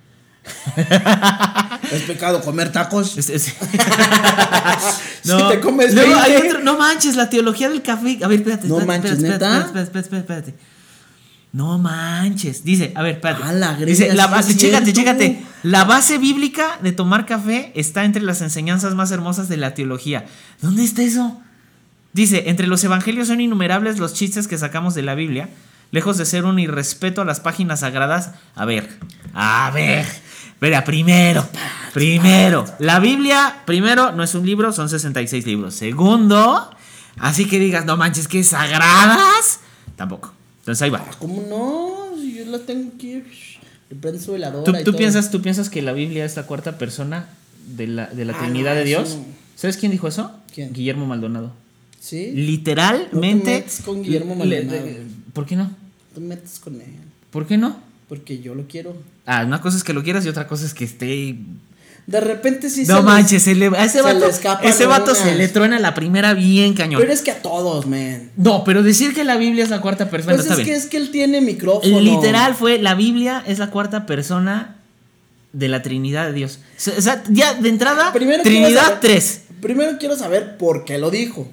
Es pecado comer tacos. Es- es- Si te comes luego hay 20. otro- no manches, la teología del café. A ver, espérate. No espérate, manches, espérate, ¿neta? Espérate, espérate, espérate, espérate. No manches. Dice, a ver, espérate. A la Dice, la base, chécate, chécate. La base bíblica de tomar café está entre las enseñanzas más hermosas de la teología. ¿Dónde está eso? Dice, entre los evangelios son innumerables los chistes que sacamos de la Biblia, lejos de ser un irrespeto a las páginas sagradas. A ver, a ver, Espera, primero, primero, la Biblia, primero, no es un libro, son 66 libros. Segundo, así que digas, no manches, que sagradas, tampoco. Entonces ahí va. ¿Cómo no? Si yo la tengo aquí. Prendo su veladora. ¿Tú, y tú todo. piensas, ¿Tú piensas que la Biblia es la cuarta persona de la, de la Ah, Trinidad no, de Dios? ¿Sabes quién dijo eso? ¿Quién? Guillermo Maldonado. Sí. Literalmente. No te metas con Guillermo le- Maldonado. ¿Por qué no? Te metes con él. ¿Por qué no? Porque yo lo quiero. Ah, una cosa es que lo quieras y otra cosa es que esté. De repente sí no se manches, se le- a ese se vato, le escapan ese vato se le truena la primera bien cañón. Pero es que a todos, man. No, pero decir que la Biblia es la cuarta persona Pues está es bien. que es que él tiene micrófono. Literal fue la Biblia es la cuarta persona de la Trinidad de Dios. O sea, ya de entrada, Primero Trinidad saber- 3. Primero quiero saber por qué lo dijo.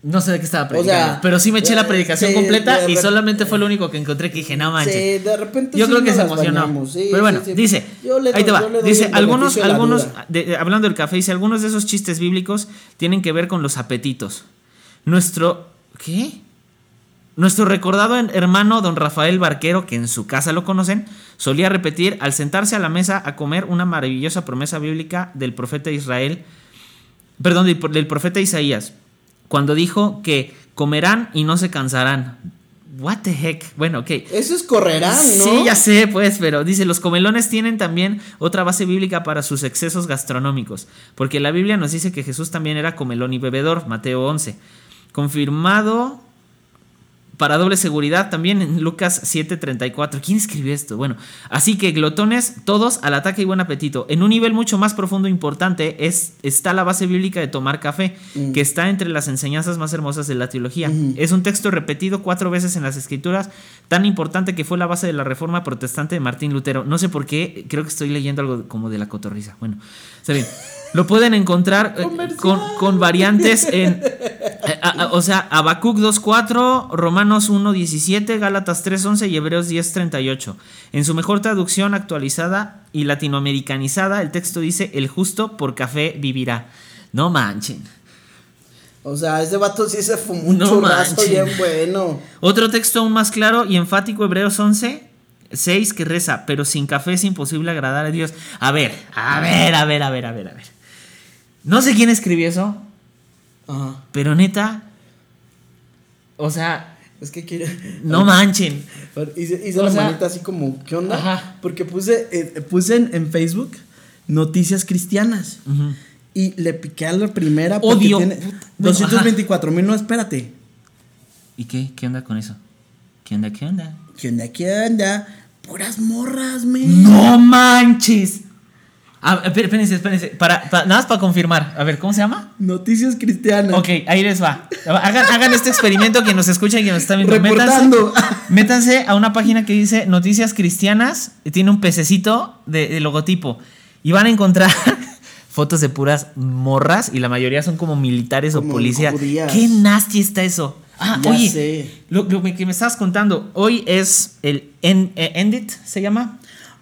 No sé de qué estaba O predicando, sea, pero sí me eché la predicación sí, completa y solamente fue lo único que encontré que dije, no manches. Sí, de repente Yo sí creo que se emocionó. bañamos, Pero bueno, dice, Yo le ahí te doy- va. doy Dice, algunos, algunos, de- de- hablando del café, dice, algunos de esos chistes bíblicos tienen que ver con los apetitos. Nuestro, ¿qué? Nuestro recordado hermano don Rafael Barquero, que en su casa lo conocen, solía repetir al sentarse a la mesa a comer una maravillosa promesa bíblica del profeta Israel, perdón, del profeta Isaías, cuando dijo que comerán y no se cansarán. What the heck? Bueno, ok. Eso es correrán, ¿no? Sí, ya sé, pues, pero dice, los comelones tienen también otra base bíblica para sus excesos gastronómicos, porque la Biblia nos dice que Jesús también era comelón y bebedor, Mateo 11. Confirmado para doble seguridad también en Lucas 7:34. ¿Quién escribió esto? Bueno, así que glotones, todos al ataque y buen apetito. En un nivel mucho más profundo e importante es, está la base bíblica de tomar café, Mm. que está entre las enseñanzas más hermosas de la teología. Es un texto repetido cuatro veces en las escrituras, tan importante que fue la base de la reforma protestante de Martín Lutero. No sé por qué, creo que estoy leyendo algo como de la cotorriza. Bueno, está bien. Lo pueden encontrar eh, con, con variantes en a- a- o sea, Habacuc 2.4, Romanos 1.17, Gálatas 3.11 y Hebreos 10.38. En su mejor traducción actualizada y latinoamericanizada, el texto dice, el justo por café vivirá. No manchen. O sea, ese vato sí se fumó un No manches. bien bueno. Otro texto aún más claro y enfático, Hebreos 11. 6 que reza, pero sin café es imposible agradar a Dios. A ver, a ver, a ver, a ver, a ver, a ver. No sé quién escribió eso, Ajá. pero neta, o sea, Es que quiere. no manchen. Hice, hice la sea, manita así como, ¿qué onda? Ajá. Porque puse, eh, puse en, en Facebook noticias cristianas. Y le piqué a la primera porque Odio. tiene Puta. Bueno, 224 mil. No, espérate. ¿Y qué? ¿Qué onda con eso? ¿Qué onda? ¿Qué onda? ¿Qué onda? ¿Qué onda? Puras morras, men. ¡No manches! Ah, espé- espérense, espérense. Para, para- nada más para confirmar. A ver, ¿cómo se llama? Noticias cristianas. Ok, ahí les va. Hagan, hagan este experimento que nos escucha y que nos está viendo. Reportando. Métanse, métanse a una página que dice Noticias Cristianas. y Tiene un pececito de, de logotipo. Y van a encontrar fotos de puras morras. Y la mayoría son como militares o Como policías. judías. Qué nasty está eso. Ah, Ya oye. sé. Lo, lo que me estabas contando. Hoy es el eh, Endit, ¿se llama?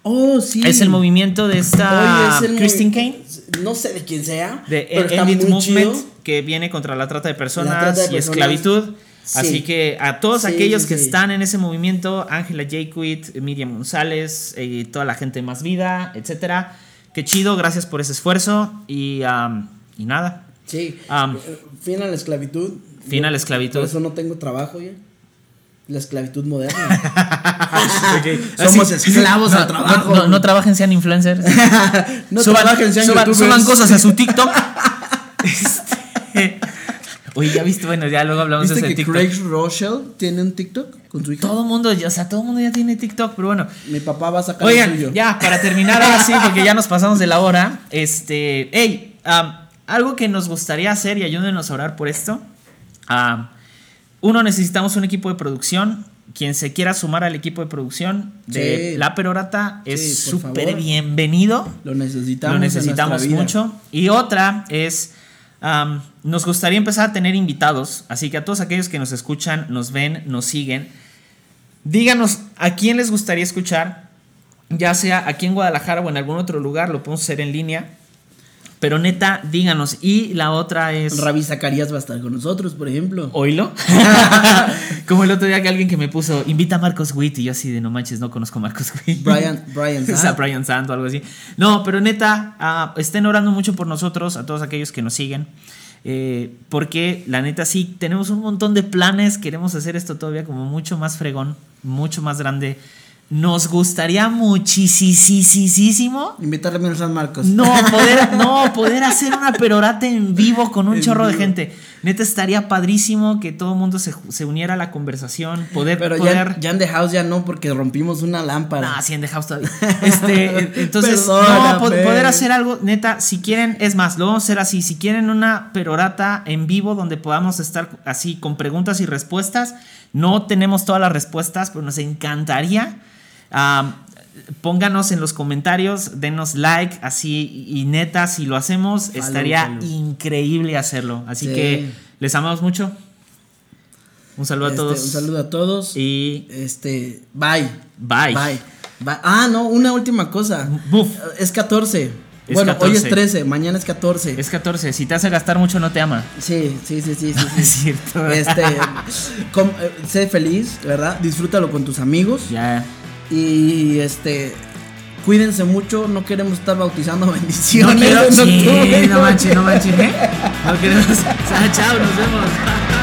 Oh, sí. Es el movimiento de esta Christine Kane. No sé de quién sea. De pero está End It muy Movement, chido. que viene contra la trata de personas La trata de y esclavitud. Sí. Así que a todos Sí, aquellos sí, que están en ese movimiento, Ángela Jaquit, Miriam González, y toda la gente de Más Vida, etcétera. Qué chido, gracias por ese esfuerzo y, am, y nada. Sí. Am. Eh, fin a la esclavitud. Fin a la esclavitud. Por eso no tengo trabajo ya. La esclavitud moderna. Somos esclavos no, al trabajo. No, no, no trabajen, sean influencers. no suban, trabajen, sean suban- youtubers. suban cosas a su TikTok. Este, Oye, ya viste, bueno, ya luego hablamos de ¿Viste ese que TikTok. Craig Rochelle tiene un TikTok con su hija? Todo mundo, ya- o sea, todo mundo ya tiene TikTok, pero bueno. Mi papá va a sacar el suyo. ya, para terminar ahora sí, porque ya nos pasamos de la hora. Este, hey, algo que nos gustaría hacer y ayúdenos a orar por esto. Am, uno, necesitamos un equipo de producción. Quien se quiera sumar al equipo de producción de Sí. La Perorata es Sí, súper bienvenido. Lo necesitamos. Lo mucho. Y otra es, nos gustaría empezar a tener invitados, así que a todos aquellos que nos escuchan, nos ven, nos siguen, díganos a quién les gustaría escuchar, ya sea aquí en Guadalajara o en algún otro lugar, lo podemos hacer en línea. Pero neta, díganos. Y la otra es... Ravi Zacarías va a estar con nosotros, por ejemplo. ¿Oílo? Como el otro día que alguien que me puso, invita a Marcos Witt y yo así de no manches, no conozco a Marcos Witt. Brian, Brian O sea. Brian Sant o algo así. No, pero neta, ah, estén orando mucho por nosotros, a todos aquellos que nos siguen. eh, porque la neta sí, tenemos un montón de planes, queremos hacer esto todavía como mucho más fregón, mucho más grande. Nos gustaría muchísimo Invitarle a San Marcos. no poder, no, poder hacer una perorata en vivo con un En chorro de gente. Neta estaría padrísimo que todo el mundo se, se uniera a la conversación, poder, Pero poder ya, ya en The House ya no, porque rompimos una lámpara. Ah, sí, en The House todavía. Este, entonces, Perdóname. no, po- poder hacer algo, neta, si quieren, es más, lo vamos a hacer así, si quieren una perorata en vivo donde podamos estar así con preguntas y respuestas, no tenemos todas las respuestas, pero nos encantaría. Am, pónganos en los comentarios, denos like, así, y neta, si lo hacemos, estaría increíble hacerlo. Así Sí. que les amamos mucho. Un saludo a Este, todos. Un saludo a todos. Y Este, bye. bye. Bye. Bye. Ah, no, una última cosa. Buf. Es 14. Es bueno, hoy 14. es 13, mañana es 14. Es 14. Si te hace gastar mucho, no te ama. Sí, sí, sí, sí, sí. sí. Es cierto. Este, com- eh, sé feliz, ¿verdad? Disfrútalo con tus amigos. Ya. Y este, cuídense mucho. No queremos estar bautizando bendiciones. No quiero. Sí, no manches, no manches, ¿eh? No queremos. O sea, chao, nos vemos.